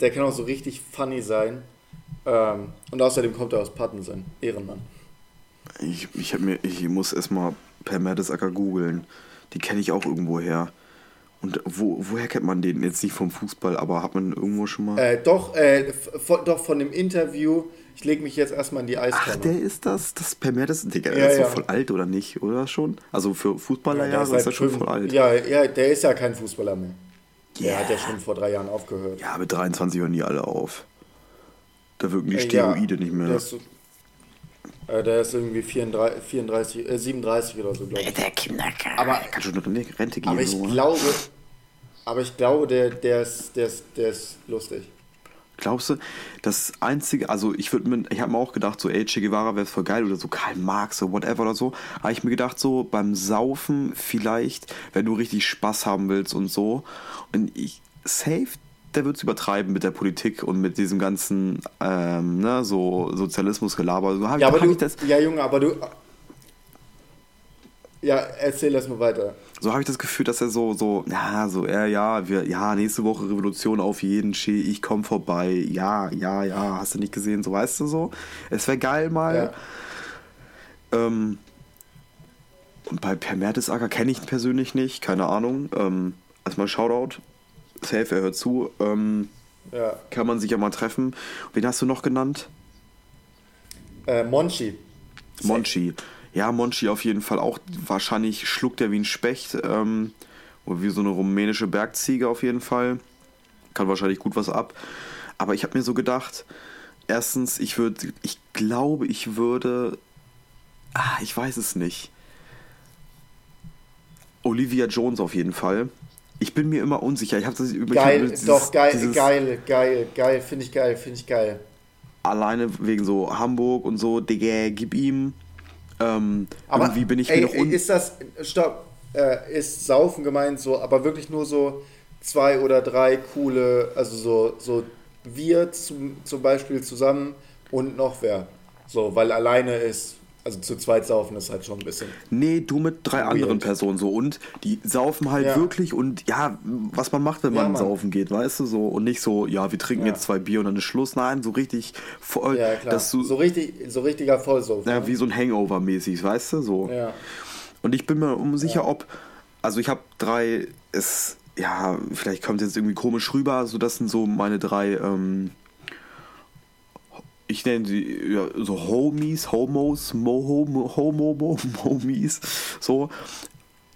der kann auch so richtig funny sein. Ähm, und außerdem kommt er aus Pattensen, Ehrenmann. Ich, ich, hab mir, ich muss erstmal per Mertesacker googeln. Die kenne ich auch irgendwo her. Und wo, woher kennt man den? Jetzt nicht vom Fußball, aber hat man irgendwo schon mal. Äh, doch, äh, von, doch von dem Interview, ich lege mich jetzt erstmal in die Ach, Eistonne. der ist das? Das Per Mertes? Digga, der Ja, ist ja. voll alt, oder nicht? Oder schon? Also für Fußballer Der ja, ist er seit schon voll alt. Ja, ja, der ist ja kein Fußballer mehr. Der Yeah. hat ja schon vor drei Jahren aufgehört. Ja, mit 23 hören die alle auf. Da wirken die Äh, Steroide ja, nicht mehr. Der äh, der ist irgendwie 34, 34 äh, 37 oder so, glaube ich. der Kindergarten. Aber- Kann schon in die Rente gehen. Aber ich so, ne? glaube, aber ich glaube, der, der, ist, der, ist, der ist lustig. Glaubst du, das einzige, also ich würde mir, ich habe mir auch gedacht, so, ey, Che Guevara wäre voll geil oder so, Karl Marx oder whatever oder so. Habe ich mir gedacht, so beim Saufen vielleicht, wenn du richtig Spaß haben willst und so. Und ich, safe, der wird es übertreiben mit der Politik und mit diesem ganzen, ähm, ne, so Sozialismusgelaber. So habe Ja, ich, aber hab du, das, ja, Junge, aber du. Ja, erzähl das mal weiter. so habe ich das Gefühl, dass er so, so, ja, so, er, ja, wir, ja, nächste Woche Revolution auf jeden Che, ich komm vorbei, ja, ja, ja, hast du nicht gesehen, so, weißt du so? Es wäre geil mal. Ja. Ähm, Und bei Per Mertesacker kenne ich ihn persönlich nicht, keine Ahnung. Ähm, erstmal Shoutout. Safe, er hört zu. Ähm, Ja. kann man sich ja mal treffen. Wen hast du noch genannt? Äh, Monchi. Monchi. Ja, Monchi auf jeden Fall auch. Wahrscheinlich schluckt er wie ein Specht. Ähm, oder wie so eine rumänische Bergziege auf jeden Fall. Kann wahrscheinlich gut was ab. Aber ich habe mir so gedacht, erstens, ich würde, ich glaube, ich würde, ah, ich weiß es nicht. Olivia Jones auf jeden Fall. Ich bin mir immer unsicher. Ich habe das über Geil, hab dieses- doch, geil, dieses- geil, geil, geil, finde ich geil, finde ich geil. Alleine wegen so Hamburg und so, Digga, gib ihm. Ähm, Aber irgendwie bin ich ey, mir noch un ist das, stopp, äh, ist Saufen gemeint so, aber wirklich nur so zwei oder drei coole, also so, so wir zum, zum Beispiel zusammen und noch wer. So, weil alleine ist, also zu zweit saufen ist halt schon ein bisschen. Nee, du mit drei Weird. anderen Personen so. Und die saufen halt Ja. wirklich und ja, was man macht, wenn Ja, man Mann. saufen geht, weißt du so. Und nicht so, ja, wir trinken Ja. jetzt zwei Bier und dann ist Schluss. Nein, so richtig voll, Ja, klar. dass du, so richtig, so richtiger Vollsauf. ja, ne? wie so ein Hangover-mäßig, weißt du, so. ja. Und ich bin mir unsicher, Ja. ob, also ich habe drei, es, ja, vielleicht kommt jetzt irgendwie komisch rüber, so das sind so meine drei, ähm, ich nenne sie ja, so Homies, Homos, Mo, Homo, Mo, Homies, so.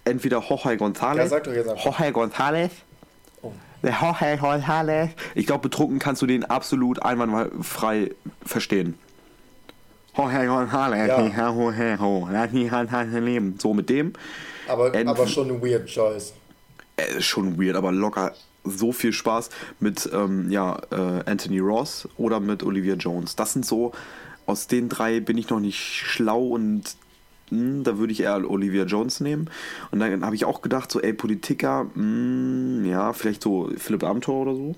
Entweder Jorge González, Ja, sag doch jetzt einfach. Jorge González, Oh. der Jorge González. Ich glaube, betrunken kannst du den absolut einwandfrei verstehen. Jorge González, Ja. ho, ho, ho, lass mich halt leben. So mit dem. Aber, aber schon eine weird choice. Äh, schon weird, aber locker so viel Spaß mit ähm, ja, äh, Anthony Ross oder mit Olivia Jones. Das sind so, aus den drei bin ich noch nicht schlau und mh, da würde ich eher Olivia Jones nehmen. Und dann habe ich auch gedacht, so, ey, Politiker, mh, ja, vielleicht so Philipp Amthor oder so.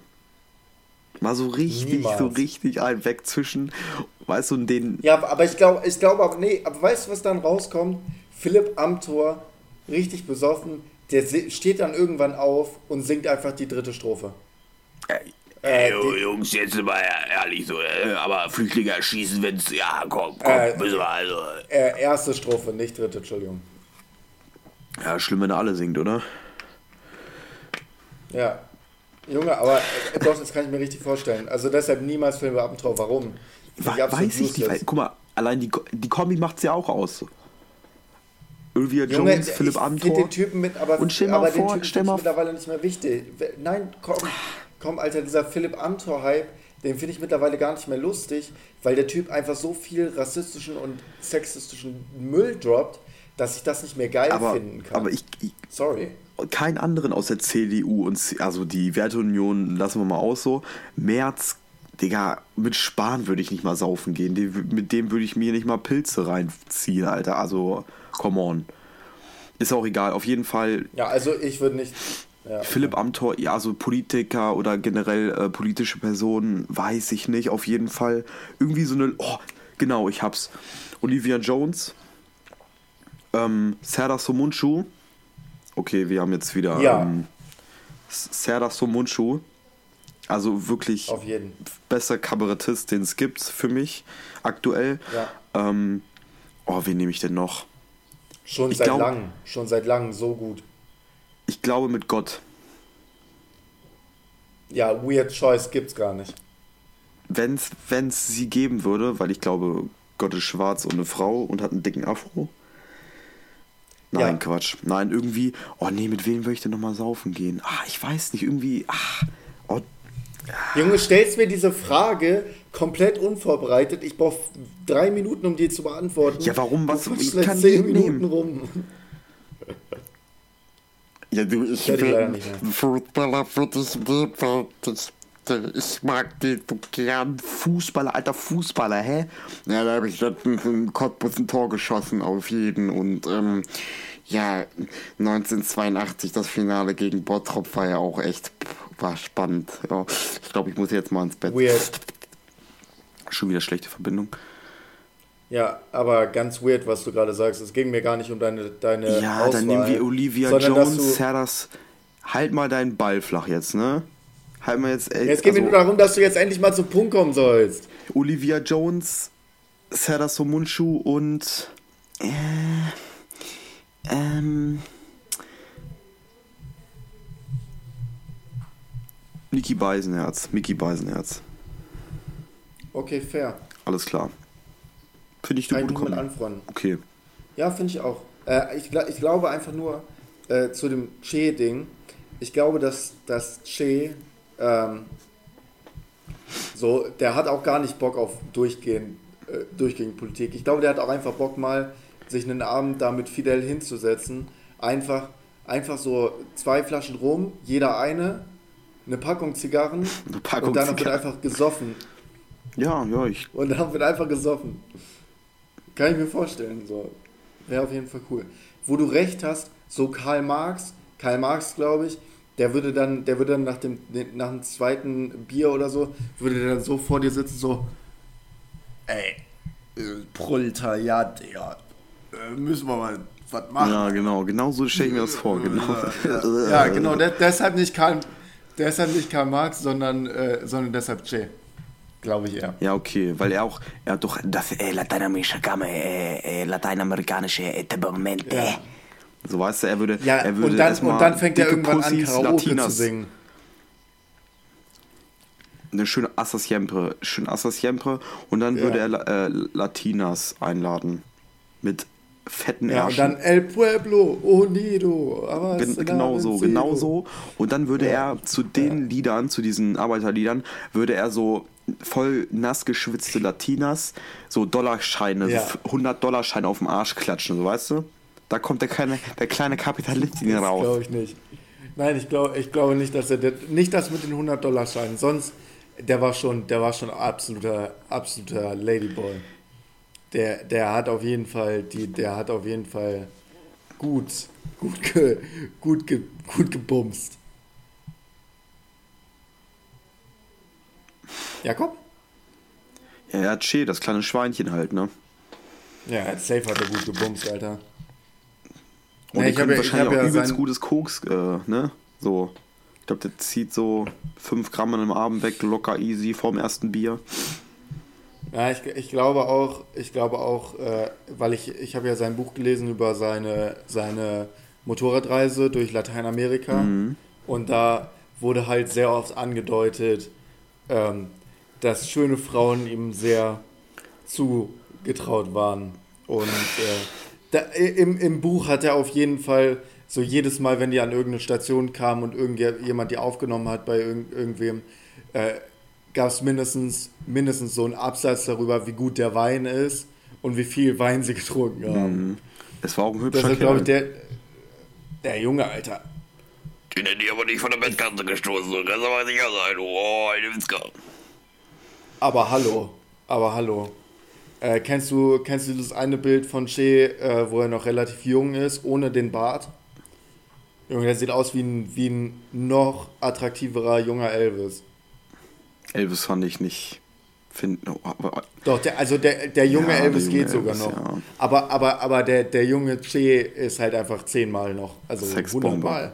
Mal so richtig, Niemals. so richtig ein weg zwischen, weißt du, und den. Ja, aber ich glaube, ich glaube, nee, aber weißt du, was dann rauskommt? Philipp Amthor, richtig besoffen, der steht dann irgendwann auf und singt einfach die dritte Strophe. Ey, Äh, Ey, die- Jungs, jetzt mal ehrlich so, äh, aber Flüchtlinge erschießen, wenn's, ja, komm, komm, Äh, müssen wir also. Äh, erste Strophe, nicht dritte, Entschuldigung. ja, schlimm, wenn er alle singt, oder? Ja. Junge, aber äh, doch, das kann ich mir richtig vorstellen. Also deshalb niemals Philipp Amthor. Warum? Wa- absolut Weiß ich nicht, guck mal, allein die, die Kombi macht es ja auch aus. Olivia Junge, Jones, Philipp ich Amthor. den mit, aber, Und stell mal den vor, Typen stell mal- mittlerweile nicht mehr wichtig. Nein, komm, komm, Alter, dieser Philipp Amthor-Hype, den finde ich mittlerweile gar nicht mehr lustig, weil der Typ einfach so viel rassistischen und sexistischen Müll droppt, dass ich das nicht mehr geil aber, finden kann. aber ich, ich, Sorry. keinen anderen aus der CDU und C- also die Werteunion lassen wir mal aus so. Merz, Digga, mit Spahn würde ich nicht mal saufen gehen. Die, mit dem würde ich mir nicht mal Pilze reinziehen, Alter. Also, come on. Ist auch egal. Auf jeden Fall Ja, also ich würde nicht. Ja. Philipp Amthor, ja, so Politiker oder generell äh, politische Personen, weiß ich nicht. Auf jeden Fall irgendwie so eine. Oh, genau, ich hab's. Olivia Jones, ähm, Serdar Somuncu. Okay, wir haben jetzt wieder Ja. ähm, Serdar Somuncu. Also wirklich Auf jeden. bester Kabarettist, den es gibt für mich aktuell. Ja. Ähm, oh, wen nehme ich denn noch? Schon Ich seit glaub- langem. Schon seit langem so gut. Ich glaube mit Gott. Ja, Weird Choice gibt's gar nicht. wenn es sie geben würde, weil ich glaube, Gott ist schwarz und eine Frau und hat einen dicken Afro. Nein, Ja. Quatsch. Nein, irgendwie, oh nee, mit wem würde ich denn nochmal saufen gehen? Ah, ich weiß nicht, irgendwie, ach, oh, Junge, stellst mir diese Frage komplett unvorbereitet. Ich brauche drei Minuten, um die zu beantworten. Ja, warum? Was- Du ich kann zehn Minuten nehmen. rum. Ja, du, ich ich mehr. Fußballer für dich lebe. Das, ich mag die so gern. Fußballer, alter Fußballer, hä? Ja, da habe ich letztens in Cottbus ein Tor geschossen auf jeden. Und ähm, ja, 1982 das Finale gegen Bottrop war ja auch echt, war spannend. Ja, ich glaube, ich muss jetzt mal ins Bett. Weird. Schon wieder schlechte Verbindung. Ja, aber ganz weird, was du gerade sagst. Es ging mir gar nicht um deine, deine Ja, Auswahl, dann nehmen wir Olivia Jones, Du, Serdas. Halt mal deinen Ball flach jetzt, ne? Halt mal jetzt, ey, jetzt geht mir also- nur darum, dass du jetzt endlich mal zum Punkt kommen sollst. Olivia Jones, Serdar Somuncu und äh, Ähm. Niki Beisenherz. Mickey Beisenherz. Okay, fair. Alles klar. Finde ich eine gute Kombi. anfreunden. Okay. Ja, finde ich auch. Äh, ich, ich glaube einfach nur äh, zu dem Che-Ding. Ich glaube, dass, dass Che ähm, so, der hat auch gar nicht Bock auf durchgehend, äh, durchgehend Politik. Ich glaube, der hat auch einfach Bock mal, sich einen Abend da mit Fidel hinzusetzen. Einfach, einfach so zwei Flaschen rum, jeder eine, eine Packung Zigarren Eine Packung und dann wird Zigarren. einfach gesoffen. Ja, ja, ich. Und dann wird einfach gesoffen. Kann ich mir vorstellen. So. Wäre auf jeden Fall cool. Wo du recht hast, so Karl Marx, Karl Marx, glaube ich, der würde dann, der würde dann nach dem, nach dem zweiten Bier oder so, würde der dann so vor dir sitzen, so, ey, äh, Proletariat, Digga, äh, müssen wir mal was machen. Ja, genau. Genau so stelle ich mir das vor. Genau. Ja, genau, de deshalb nicht Karl, deshalb nicht Karl Marx, sondern, äh, sondern deshalb Che. Glaube ich eher. Ja, okay, weil er auch, er hat doch Das äh, lateinamerikanische, äh, äh, lateinamerikanische äh. Äh. Ja. So weißt du, er würde. Ja, er würde und, dann, und dann fängt er irgendwann an, Pussys, Karaoke Latinas, zu singen. Eine schöne Assa Siempre. Schön Assa Siempre. Und dann Ja. würde er äh, Latinas einladen. Mit fetten Ja, und Ärschen. dann El Pueblo, Unido. Aber Gen genau so, genau so. Und dann würde Ja. er zu den Liedern, zu diesen Arbeiterliedern, würde er so voll nass geschwitzte Latinas, so Dollarscheine, Ja. so 100-Dollar-Scheine auf dem Arsch klatschen, so weißt du? Da kommt der kleine, der kleine Kapitalist in Das raus. glaube ich nicht. Nein, ich glaube ich glaube nicht, dass er das, nicht das mit den 100-Dollar-Scheinen. Sonst, der war schon, der war schon absoluter, absoluter Ladyboy. Der, der hat auf jeden Fall, die, der hat auf jeden Fall gut, gut, ge, gut, ge, gut gebumst. Jakob? Ja, ja, Che, das kleine Schweinchen halt, ne? Ja, safe hat er gut gebumst, Alter. Und Ja, der ich kann hab ja- ich wahrscheinlich hab auch ja übelst sein- gutes Koks, äh, ne? So. Ich glaube, der zieht so 5 Gramm an einem Abend weg, locker easy vorm ersten Bier. Ja, ich, ich glaube auch, ich glaube auch, äh, weil ich, ich habe ja sein Buch gelesen über seine, seine Motorradreise durch Lateinamerika und da wurde halt sehr oft angedeutet, ähm, dass schöne Frauen ihm sehr zugetraut waren. Und äh, da, im, im Buch hat er auf jeden Fall so jedes Mal, wenn die an irgendeine Station kamen und irgendjemand die aufgenommen hat bei irgend, irgendwem, äh, gab es mindestens, mindestens so einen Absatz darüber, wie gut der Wein ist und wie viel Wein sie getrunken haben. Es war auch ein Das hübscher ist, glaube ich, der, der Junge, Alter. Den hätte ich aber nicht von der Bettkante gestoßen, so kannst du aber sicher sein. Oh, ein Witzka. Aber hallo, aber hallo. Äh, kennst, du, kennst du das eine Bild von Che, äh, wo er noch relativ jung ist, ohne den Bart? Junge, der sieht aus wie ein, wie ein noch attraktiverer junger Elvis. Elvis fand ich nicht. Find, oh, aber, Doch, der, also der, der junge Ja, der Elvis junge geht sogar Elvis, noch. ja. Aber, aber, aber der, der junge Che ist halt einfach zehnmal noch. Also hundertmal.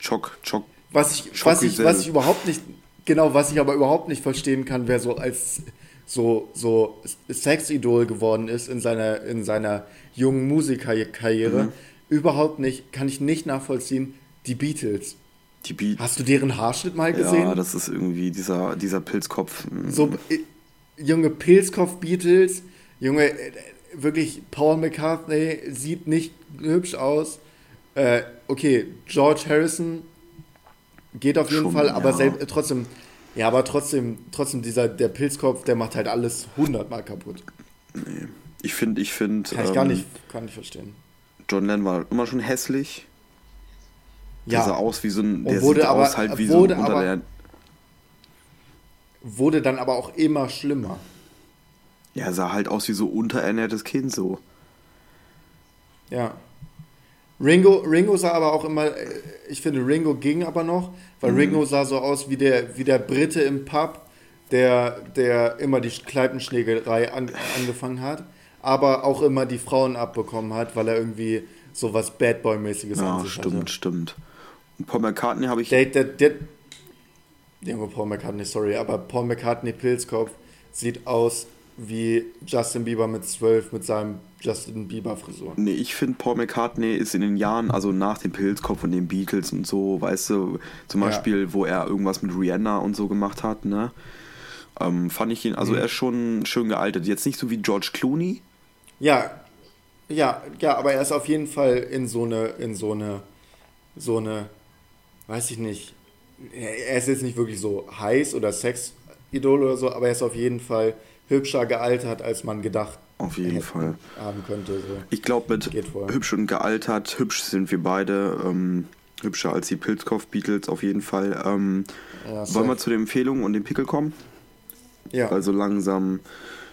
Chock, Chock. Was ich, was, ich, was ich überhaupt nicht, genau, was ich aber überhaupt nicht verstehen kann, wer so als so, so Sexidol geworden ist in seiner, in seiner jungen Musikerkarriere. Mhm. Überhaupt nicht, kann ich nicht nachvollziehen, die Beatles. Die Beat. Hast du deren Haarschnitt mal Ja, gesehen? das ist irgendwie dieser, dieser Pilzkopf. so äh, junge Pilzkopf-Beatles, junge, äh, wirklich Paul McCartney sieht nicht hübsch aus. Äh, okay, George Harrison geht auf jeden Schon, Fall, aber ja. selbst, äh, trotzdem, ja, aber trotzdem, trotzdem dieser, der Pilzkopf, der macht halt alles hundertmal kaputt. Ich finde, ich finde. Kann ich gar nicht, kann nicht verstehen. John Lennon war immer schon hässlich. Der sah Ja, aus wie so ein. Der wurde sieht aber- aus halt wie so ein aber- wurde dann aber auch immer schlimmer. Ja, sah halt aus wie so unterernährtes Kind so. Ja. Ringo, Ringo sah aber auch immer, äh, ich finde, Ringo ging aber noch, weil Mhm. Ringo sah so aus wie der, wie der Brite im Pub, der, der immer die Kneipenschlägerei an, angefangen hat, aber auch immer die Frauen abbekommen hat, weil er irgendwie so was Bad Boy-mäßiges Ja, an sich stimmt, hatte. stimmt. Und Paul McCartney habe ich. Der, der, der, Junge, Paul McCartney, sorry, aber Paul McCartney Pilzkopf sieht aus wie Justin Bieber mit 12 mit seinem Justin Bieber Frisur. Nee, ich finde, Paul McCartney ist in den Jahren, also nach dem Pilzkopf und den Beatles und so, weißt du, zum Ja. Beispiel, wo er irgendwas mit Rihanna und so gemacht hat, ne? Ähm, fand ich ihn, also Mhm. er ist schon schön gealtert. Jetzt nicht so wie George Clooney. Ja, ja, ja, aber er ist auf jeden Fall in so eine, in so eine, so eine, weiß ich nicht, er er ist jetzt nicht wirklich so heiß oder Sexidol oder so, aber er ist auf jeden Fall hübscher gealtert, als man gedacht Auf jeden Fall. haben könnte. So. Ich glaube, mit hübsch und gealtert, hübsch sind wir beide. Ähm, hübscher als die Pilzkopf-Beatles auf jeden Fall. Ähm, Ja, wollen wir zu den Empfehlungen und dem Pickel kommen? Ja, Also langsam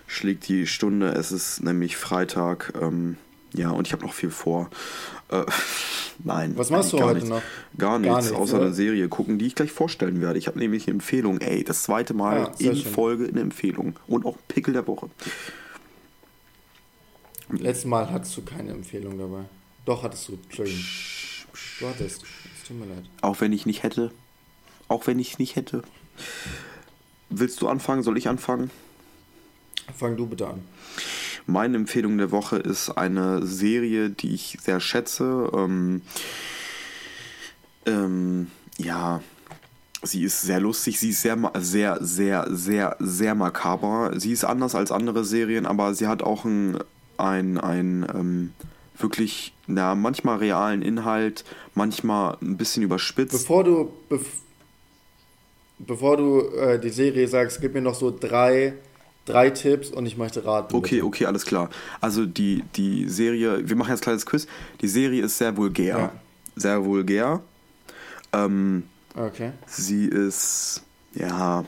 schlägt die Stunde. Es ist nämlich Freitag. Ähm, ja, und ich habe noch viel vor. Äh, nein. Was machst du gar heute nichts. noch? Gar Gar nichts, nichts, außer oder? eine Serie gucken, die ich gleich vorstellen werde. Ich habe nämlich eine Empfehlung. Ey, das zweite Mal Ah, sehr in schön. Folge eine Empfehlung. Und auch Pickel der Woche. letztes Mal hattest du keine Empfehlung dabei. Doch, hattest du, Entschuldigung. Du hattest, es tut mir leid. Auch wenn ich nicht hätte. Auch wenn ich nicht hätte. Willst du anfangen? Soll ich anfangen? Fang du bitte an. Meine Empfehlung der Woche ist eine Serie, die ich sehr schätze. Ähm, ähm, ja, sie ist sehr lustig, sie ist sehr, sehr, sehr, sehr, sehr makaber. Sie ist anders als andere Serien, aber sie hat auch ein, ein, ein ähm, wirklich, na, manchmal realen Inhalt, manchmal ein bisschen überspitzt. Bevor du, bev bevor du äh, die Serie sagst, gib mir noch so drei, drei Tipps und ich möchte raten. Okay, bitte. okay, alles klar. Also die, die Serie, wir machen jetzt ein kleines Quiz. Die Serie ist sehr vulgär. Ja. Sehr vulgär. Ähm, Okay. sie ist, ja,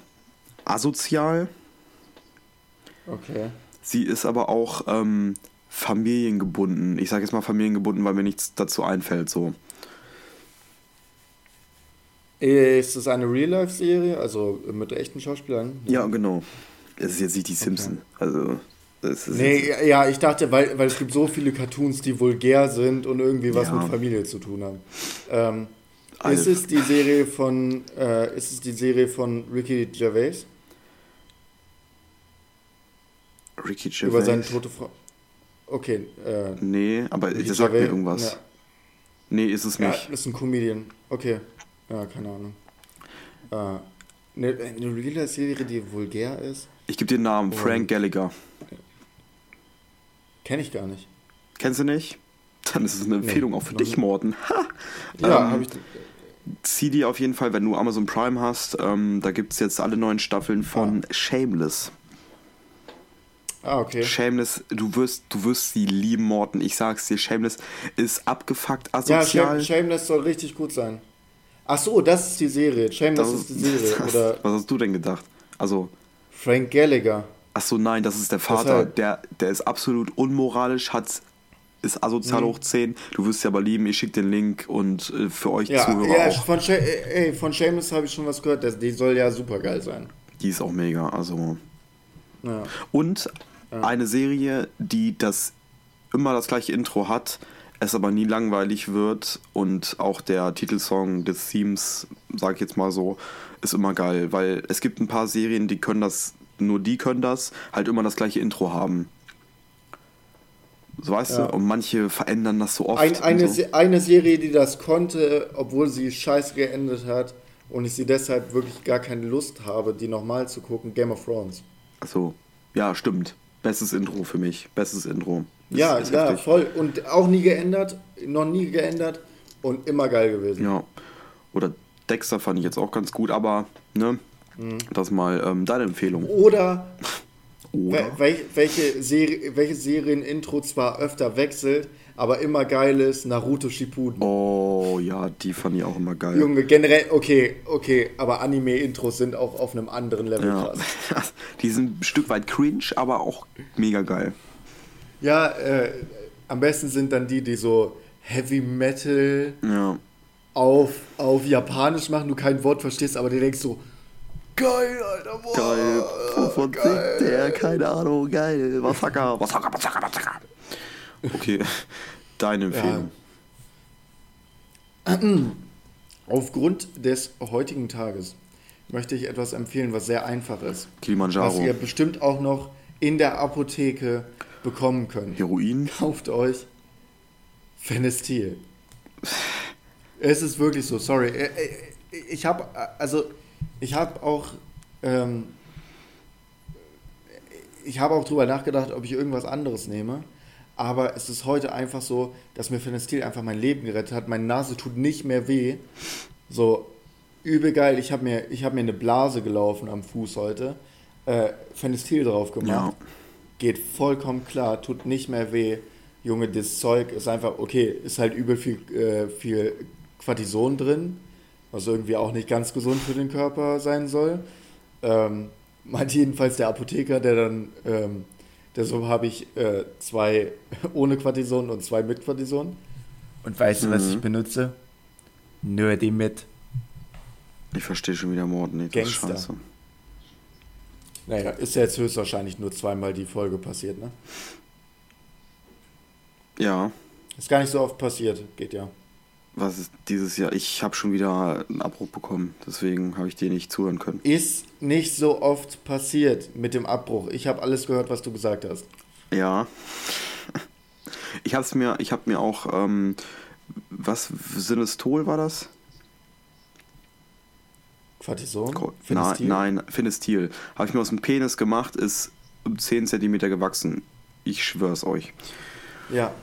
asozial. Okay. Sie ist aber auch ähm, familiengebunden. Ich sage jetzt mal familiengebunden, weil mir nichts dazu einfällt. So. Ist es eine Real-Life-Serie, also mit echten Schauspielern? Ja, genau. Es ist jetzt nicht die Simpson. Also, es ist Nee, ja, ich dachte, weil, weil es gibt so viele Cartoons, die vulgär sind und irgendwie was Ja. mit Familie zu tun haben. Ähm, ist es die Serie von, äh, ist es die Serie von Ricky Gervais Ricky über seine Gervais. tote Frau? Okay, äh, Nee, aber Ricky das sagt mir Gervais- irgendwas. Ja, Nee, ist es ja, nicht. ist ein Comedian. Okay, ja, keine Ahnung. Äh, eine, eine Real-Serie, die vulgär ist, Ich gebe dir den Namen, Oh. Frank Gallagher. kenne ich gar nicht. Kennst du nicht? Dann ist es eine Empfehlung auch für dich, nicht. Morten. Ha! Ja, Ähm, habe ich. Zieh dir auf jeden Fall, wenn du Amazon Prime hast, ähm, da gibt es jetzt alle neuen Staffeln von Shameless. Ah, okay. Shameless, du wirst, du wirst sie lieben, Morten. Ich sag's dir, Shameless ist abgefuckt Ja, asozial. Shame, Shameless soll richtig gut sein. Ach so, das ist die Serie. Shameless Das ist die Serie. was, Oder was hast du denn gedacht? Also, Frank Gallagher. ach so, nein, das ist der Vater. Deshalb. Der, der ist absolut unmoralisch, hat, ist asozial Mhm. hoch 10. Du wirst sie aber lieben. Ich schick den Link und äh, für euch Ja, Zuhörer ja auch. von, Sha ey, von Shameless habe ich schon was gehört. Das, die soll ja super geil sein. Die ist auch mega. Also. Ja. Und eine Serie, die das immer das gleiche Intro hat, es aber nie langweilig wird und auch der Titelsong des Themes, sag ich jetzt mal so, ist immer geil, weil es gibt ein paar Serien, die können das, nur die können das, halt immer das gleiche Intro haben. So weißt Ja. du? Und manche verändern das so oft. Ein, eine, so. Se eine Serie, die das konnte, obwohl sie scheiße geendet hat und ich sie deshalb wirklich gar keine Lust habe, die nochmal zu gucken, Game of Thrones. So. Ja, stimmt. Bestes Intro für mich. Bestes Intro. Ist- ja, ist ja, heftig. voll. Und auch nie geändert, noch nie geändert und immer geil gewesen. Ja. Oder Dexter fand ich jetzt auch ganz gut, aber, ne? Mhm. Das mal ähm, deine Empfehlung. Oder Oder? Wel wel welche, Serie, welche Serien-Intro zwar öfter wechselt, aber immer geil ist, Naruto Shippuden. Oh, ja, die fand ich auch immer geil. Junge, generell, okay, okay, aber Anime-Intros sind auch auf einem anderen Level Ja. krass. die sind ein Stück weit cringe, aber auch mega geil. Ja, äh, am besten sind dann die, die so Heavy Metal Ja. Auf, auf Japanisch machen, du kein Wort verstehst, aber dir denkst so, geil, Alter, boah. Geil. Wovon singt der? Keine Ahnung. Geil. Wasaka. Wasaka, Wasaka, Wasaka. Okay. Deine Empfehlung. Aufgrund des heutigen Tages möchte ich etwas empfehlen, was sehr einfach ist. Was Kilimanjaro. ihr bestimmt auch noch in der Apotheke bekommen könnt. Heroin? Kauft euch Phenestil. Es ist wirklich so, sorry. Äh, äh, Ich habe, also, ich habe auch, ähm, ich habe auch drüber nachgedacht, ob ich irgendwas anderes nehme. Aber es ist heute einfach so, dass mir Phenestil einfach mein Leben gerettet hat. Meine Nase tut nicht mehr weh. So, übel geil. Ich habe mir, ich hab mir eine Blase gelaufen am Fuß heute. Äh, Phenestil drauf gemacht. Ja. Geht vollkommen klar, tut nicht mehr weh. Junge, das Zeug ist einfach, okay, ist halt übel viel, äh, viel Cortison drin, was irgendwie auch nicht ganz gesund für den Körper sein soll. Ähm, meint jedenfalls der Apotheker, der dann, ähm, deshalb habe ich äh, zwei ohne Cortison und zwei mit Cortison. Und weißt du, was ich benutze? Nur die mit. Ich verstehe schon wieder Mord. Nee, das ist Gangster. scheiße. Naja, ist ja jetzt höchstwahrscheinlich nur zweimal die Folge passiert, ne? Ja, Ist gar nicht so oft passiert, geht ja. Was ist dieses Jahr? Ich habe schon wieder einen Abbruch bekommen. Deswegen habe ich dir nicht zuhören können. Ist nicht so oft passiert mit dem Abbruch. Ich habe alles gehört, was du gesagt hast. Ja. Ich hab's mir, ich habe mir auch, ähm, was, Sinistol war das? Cortison? Findest Na, nein, Finestil. Habe ich mir aus dem Penis gemacht, ist um 10 cm gewachsen. Ich schwör's euch. Ja.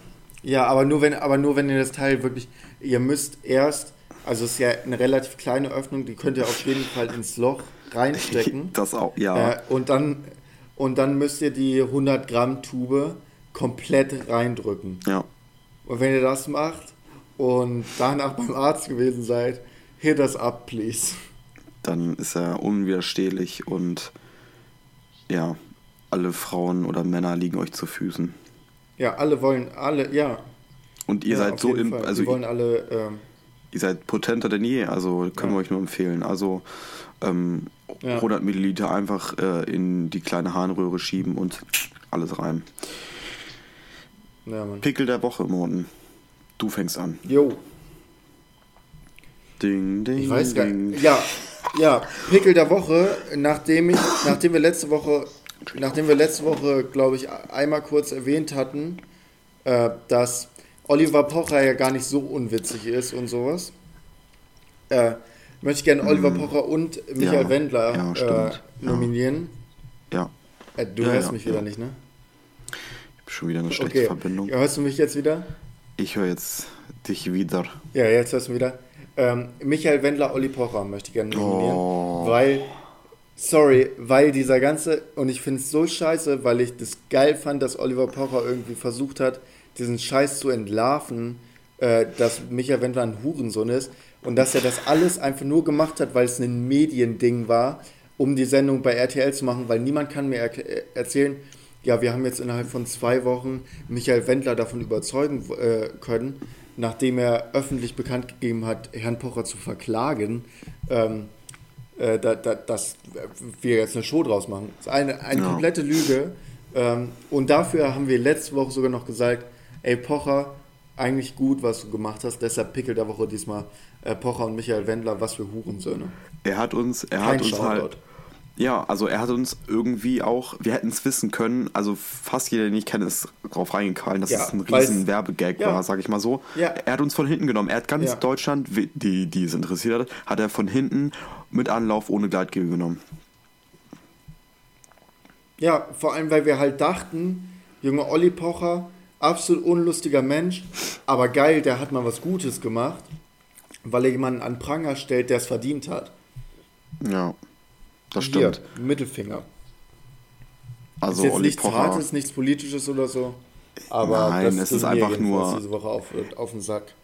Ja, aber nur wenn, aber nur wenn ihr das Teil wirklich. Ihr müsst erst, also es ist ja eine relativ kleine Öffnung, die könnt ihr auf jeden Fall ins Loch reinstecken. Das auch, ja. Äh, und dann und dann müsst ihr die 100 Gramm Tube komplett reindrücken. Ja. Und wenn ihr das macht und danach beim Arzt gewesen seid, hit das up, please. Dann ist er unwiderstehlich und ja, alle Frauen oder Männer liegen euch zu Füßen. Ja, alle wollen, alle, ja. Und ihr ja, seid so im, also Die wollen alle, ähm, ihr seid potenter denn je, also können Ja. wir euch nur empfehlen. Also ähm, Ja. 100 Milliliter einfach äh, in die kleine Harnröhre schieben und alles rein. ja. Pickel der Woche, Morten. Du fängst an. Jo, Ding, ding, ich weiß gar ding. nicht. Ja, ja, Pickel der Woche, nachdem ich, nachdem wir letzte Woche, nachdem wir letzte Woche, glaube ich, einmal kurz erwähnt hatten, äh, dass Oliver Pocher ja gar nicht so unwitzig ist und sowas, äh, möchte ich gerne Oliver Pocher und Michael. Ja, Wendler ja, äh, nominieren. Ja, Äh, du hörst mich wieder nicht, ne? ich hab schon wieder eine schlechte Okay. Verbindung. Ja, hörst du mich jetzt wieder? Ich höre jetzt dich wieder. Ja, jetzt hörst du mich wieder. Ähm, Michael Wendler, Olli Pocher möchte ich gerne nominieren. Oh. Weil, sorry, weil dieser ganze, und ich finde es so scheiße, weil ich das geil fand, dass Oliver Pocher irgendwie versucht hat, diesen Scheiß zu entlarven, äh, dass Michael Wendler ein Hurensohn ist und dass er das alles einfach nur gemacht hat, weil es ein Mediending war, um die Sendung bei RTL zu machen, weil niemand kann mir er äh, erzählen, ja, wir haben jetzt innerhalb von zwei Wochen Michael Wendler davon überzeugen äh, können, nachdem er öffentlich bekannt gegeben hat, Herrn Pocher zu verklagen, ähm, äh, da, da, dass wir jetzt eine Show draus machen. Das ist eine, eine Ja. komplette Lüge. Ähm, und dafür haben wir letzte Woche sogar noch gesagt, ey Pocher, eigentlich gut, was du gemacht hast. Deshalb Pickel der Woche diesmal äh, Pocher und Michael Wendler, was für Hurensöhne. Er hat uns, er Kein hat uns Shoutout. halt. Ja, also er hat uns irgendwie auch, wir hätten es wissen können, also fast jeder, den ich kenne, ist drauf reingefallen, dass Ja, es ein riesen Werbegag ja. war, sag ich mal so. Ja. Er hat uns von hinten genommen. Er hat ganz. Deutschland, die, die es interessiert hat, hat er von hinten mit Anlauf ohne Gleitgel genommen. Ja, vor allem, weil wir halt dachten, Junge Olli Pocher, absolut unlustiger Mensch, aber geil, der hat mal was Gutes gemacht, weil er jemanden an Pranger stellt, der es verdient hat. Ja, das stimmt. Hier, Mittelfinger. Also ist jetzt Olli nichts Pocher. Hartes, nichts Politisches oder so. Aber Nein, es ist einfach nur- diese Woche auf, auf den Sack.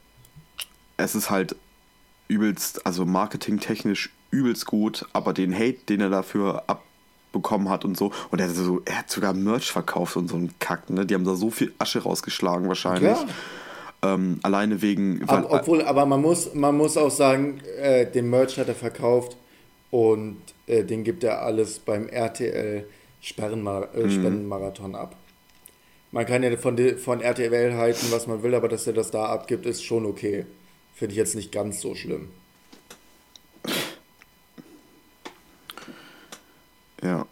es ist halt übelst, also marketingtechnisch übelst gut, aber den Hate, den er dafür abbekommen hat und so, und er hat, so, er hat sogar Merch verkauft und so ein Kack, ne? Die haben da so viel Asche rausgeschlagen wahrscheinlich. Ja. Ähm, alleine wegen. weil- Ab, obwohl, aber man muss, man muss auch sagen, äh, den Merch hat er verkauft und äh, den gibt er alles beim RTL Sperrenmar Mhm. äh, Spendenmarathon ab. Man kann ja von, von RTL halten, was man will, aber dass er das da abgibt, ist schon okay. Finde ich jetzt nicht ganz so schlimm. ja.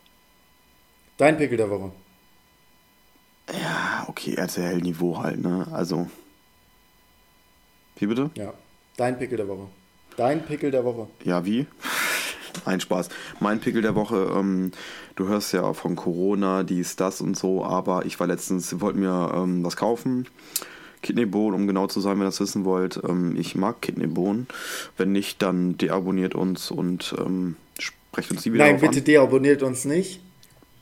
Dein Pickel der Woche. Ja, okay, RTL-Niveau halt, ne? Also. Wie bitte? Ja. Dein Pickel der Woche. Dein Pickel der Woche. Ja, wie? Ein Spaß. Mein Pickel der Woche, ähm, du hörst ja von Corona, dies, das und so, aber ich war letztens, wollte mir ähm, was kaufen. Kidneybohnen, um genau zu sein, wenn ihr das wissen wollt. Ähm, ich mag Kidneybohnen. Wenn nicht, dann deabonniert uns und ähm, sprecht uns die wieder Nein, bitte an. deabonniert uns nicht.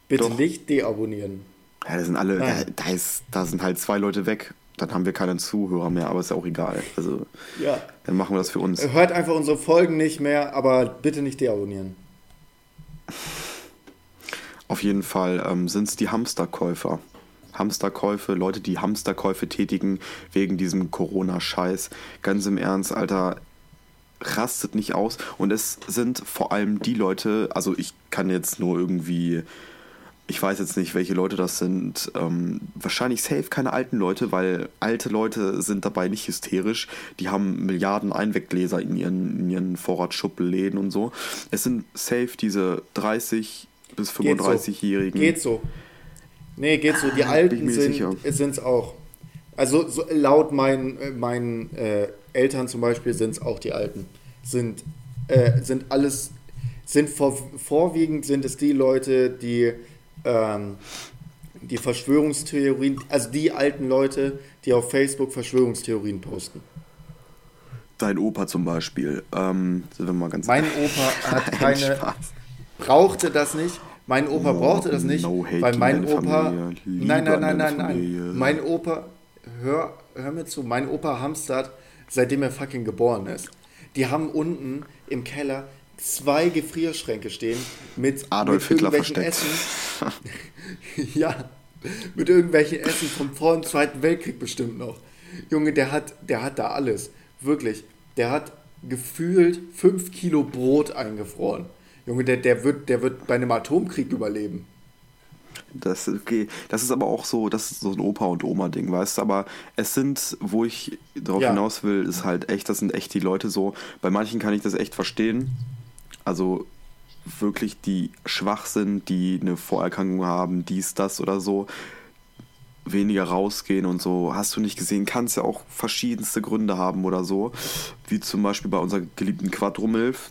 Bitte Doch. nicht deabonnieren. Ja, da sind alle, da, da, ist, da sind halt zwei Leute weg. Dann haben wir keinen Zuhörer mehr, aber ist ja auch egal. Also, Ja. dann machen wir das für uns. Hört einfach unsere Folgen nicht mehr, aber bitte nicht deabonnieren. Auf jeden Fall ähm, sind es die Hamsterkäufer. Hamsterkäufe, Leute, die Hamsterkäufe tätigen wegen diesem Corona-Scheiß. Ganz im Ernst, Alter, rastet nicht aus. Und es sind vor allem die Leute, also ich kann jetzt nur irgendwie, ich weiß jetzt nicht, welche Leute das sind. Ähm, wahrscheinlich safe keine alten Leute, weil alte Leute sind dabei nicht hysterisch. Die haben Milliarden Einweggläser in ihren, in ihren Vorratsschubläden und so. Es sind safe diese 30 bis Geht so. 35-Jährigen. Geht so. Nee, geht so. Die Ah, Alten sind es auch. Also so, laut meinen, äh, meinen äh, Eltern zum Beispiel sind es auch die Alten. Sind, äh, sind alles, sind vor, vorwiegend sind es die Leute, die ähm, die Verschwörungstheorien, also die alten Leute, die auf Facebook Verschwörungstheorien posten. Dein Opa zum Beispiel. Ähm, sind wir mal ganz Mein Opa hat keine, Spaß. brauchte das nicht. Mein Opa No- brauchte das nicht, no hate weil in mein Opa. Familie. Nein, nein, nein, nein, nein. Mein Opa, hör, hör mir zu, mein Opa hamstert, seitdem er fucking geboren ist. Die haben unten im Keller zwei Gefrierschränke stehen mit, Adolf mit Hitler irgendwelchen versteckt. Essen. ja, mit irgendwelchen Essen vom vor dem Zweiten Weltkrieg bestimmt noch. Junge, der hat, der hat da alles. Wirklich. Der hat gefühlt fünf Kilo Brot eingefroren. Junge, der, der, wird, der wird bei einem Atomkrieg überleben. Das, okay. das ist aber auch so, das ist so ein Opa- und Oma-Ding, weißt du? Aber es sind, wo ich darauf Ja. hinaus will, ist halt echt, das sind echt die Leute so. Bei manchen kann ich das echt verstehen. Also wirklich, die schwach sind, die eine Vorerkrankung haben, dies, das oder so, weniger rausgehen und so. Hast du nicht gesehen, kann es ja auch verschiedenste Gründe haben oder so. Wie zum Beispiel bei unserer geliebten Quadromilf.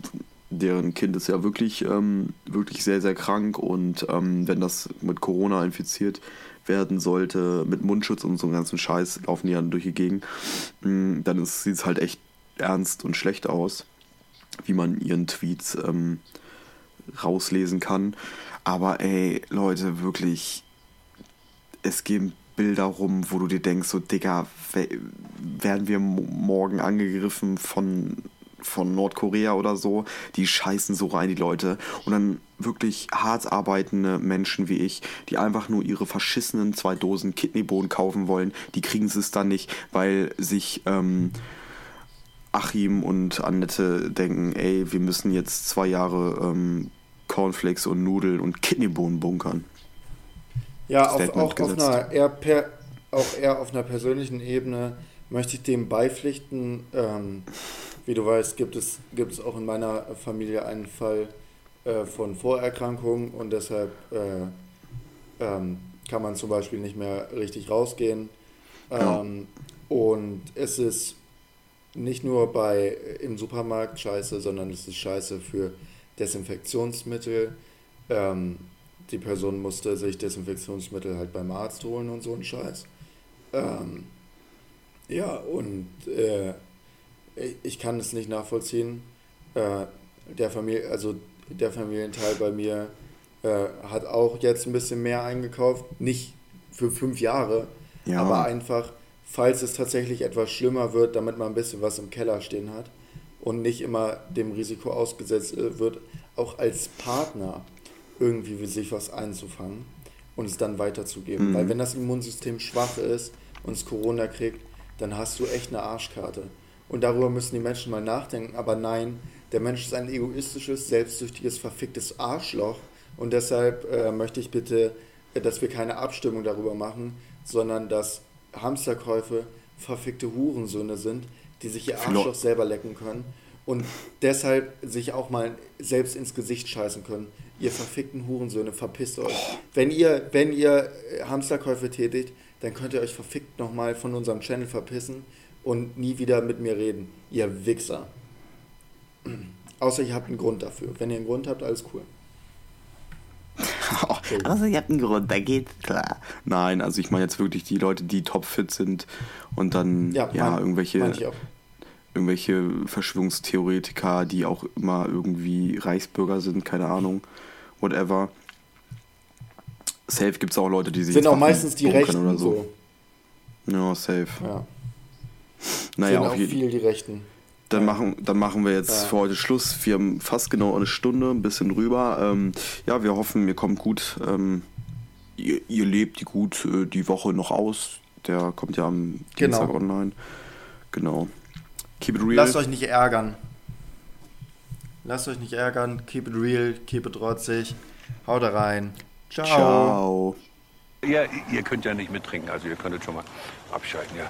Deren Kind ist ja wirklich, ähm, wirklich sehr, sehr krank und ähm, wenn das mit Corona infiziert werden sollte, mit Mundschutz und so einem ganzen Scheiß, laufen die dann durch die Gegend, mh, dann sieht es halt echt ernst und schlecht aus, wie man ihren Tweets ähm, rauslesen kann. Aber ey, Leute, wirklich, es gehen Bilder rum, wo du dir denkst, so, Digga, we- werden wir mo- morgen angegriffen von, von Nordkorea oder so? Die scheißen so rein, die Leute. Und dann wirklich hart arbeitende Menschen wie ich, die einfach nur ihre verschissenen zwei Dosen Kidneybohnen kaufen wollen, die kriegen es dann nicht, weil sich ähm, Achim und Annette denken, ey, wir müssen jetzt zwei Jahre ähm, Cornflakes und Nudeln und Kidneybohnen bunkern. Ja, auf, auch, auf einer, eher per, auch eher auf einer persönlichen Ebene möchte ich dem beipflichten. Ähm, wie du weißt, gibt es, gibt es auch in meiner Familie einen Fall äh, von Vorerkrankung und deshalb äh, ähm, kann man zum Beispiel nicht mehr richtig rausgehen. Ja. Ähm, und es ist nicht nur bei im Supermarkt scheiße, sondern es ist scheiße für Desinfektionsmittel. Ähm, die Person musste sich Desinfektionsmittel halt beim Arzt holen und so ein Scheiß. Ähm, ja, und äh, ich- ich kann es nicht nachvollziehen. Äh, der Familie, also der Familienteil bei mir äh, hat auch jetzt ein bisschen mehr eingekauft. Nicht für fünf Jahre, Ja. aber einfach, falls es tatsächlich etwas schlimmer wird, damit man ein bisschen was im Keller stehen hat und nicht immer dem Risiko ausgesetzt äh, wird, auch als Partner irgendwie sich was einzufangen und es dann weiterzugeben. Mhm. Weil wenn das Immunsystem schwach ist und es Corona kriegt, dann hast du echt eine Arschkarte. Und darüber müssen die Menschen mal nachdenken. Aber nein, der Mensch ist ein egoistisches, selbstsüchtiges, verficktes Arschloch. Und deshalb äh, möchte ich bitte, äh, dass wir keine Abstimmung darüber machen, sondern dass Hamsterkäufe verfickte Hurensöhne sind, die sich ihr Flo- Arschloch selber lecken können und deshalb sich auch mal selbst ins Gesicht scheißen können. Ihr verfickten Hurensöhne, verpisst euch. Wenn ihr, wenn ihr äh, Hamsterkäufe tätigt, dann könnt ihr euch verfickt nochmal von unserem Channel verpissen und nie wieder mit mir reden. Ihr Wichser. Außer ihr habt einen Grund dafür. Wenn ihr einen Grund habt, alles cool. Also ihr habt einen Grund, da geht's klar. Nein, also ich meine jetzt wirklich die Leute, die topfit sind und dann ja, Ja, mein- irgendwelche irgendwelche Verschwörungstheoretiker, die auch immer irgendwie Reichsbürger sind, keine Ahnung, whatever. Safe gibt es auch Leute, die sich Sind auch meistens die Rechten oder so. Ja, safe. Ja. Naja, Sind auch viel die Rechten. Dann machen, dann machen wir jetzt Ja. für heute Schluss. Wir haben fast genau eine Stunde, ein bisschen rüber. Ähm, ja, wir hoffen, ihr kommt gut. Ähm, ihr, ihr lebt die gut äh, die Woche noch aus. Der kommt ja am Genau. Dienstag online. Genau. Keep it real. Lasst euch nicht ärgern. Lasst euch nicht ärgern. Keep it real, keep it rotzig. Haut rein. Ciao. Ciao. Ja, ihr könnt ja nicht mittrinken, also ihr könntet schon mal abschalten, ja.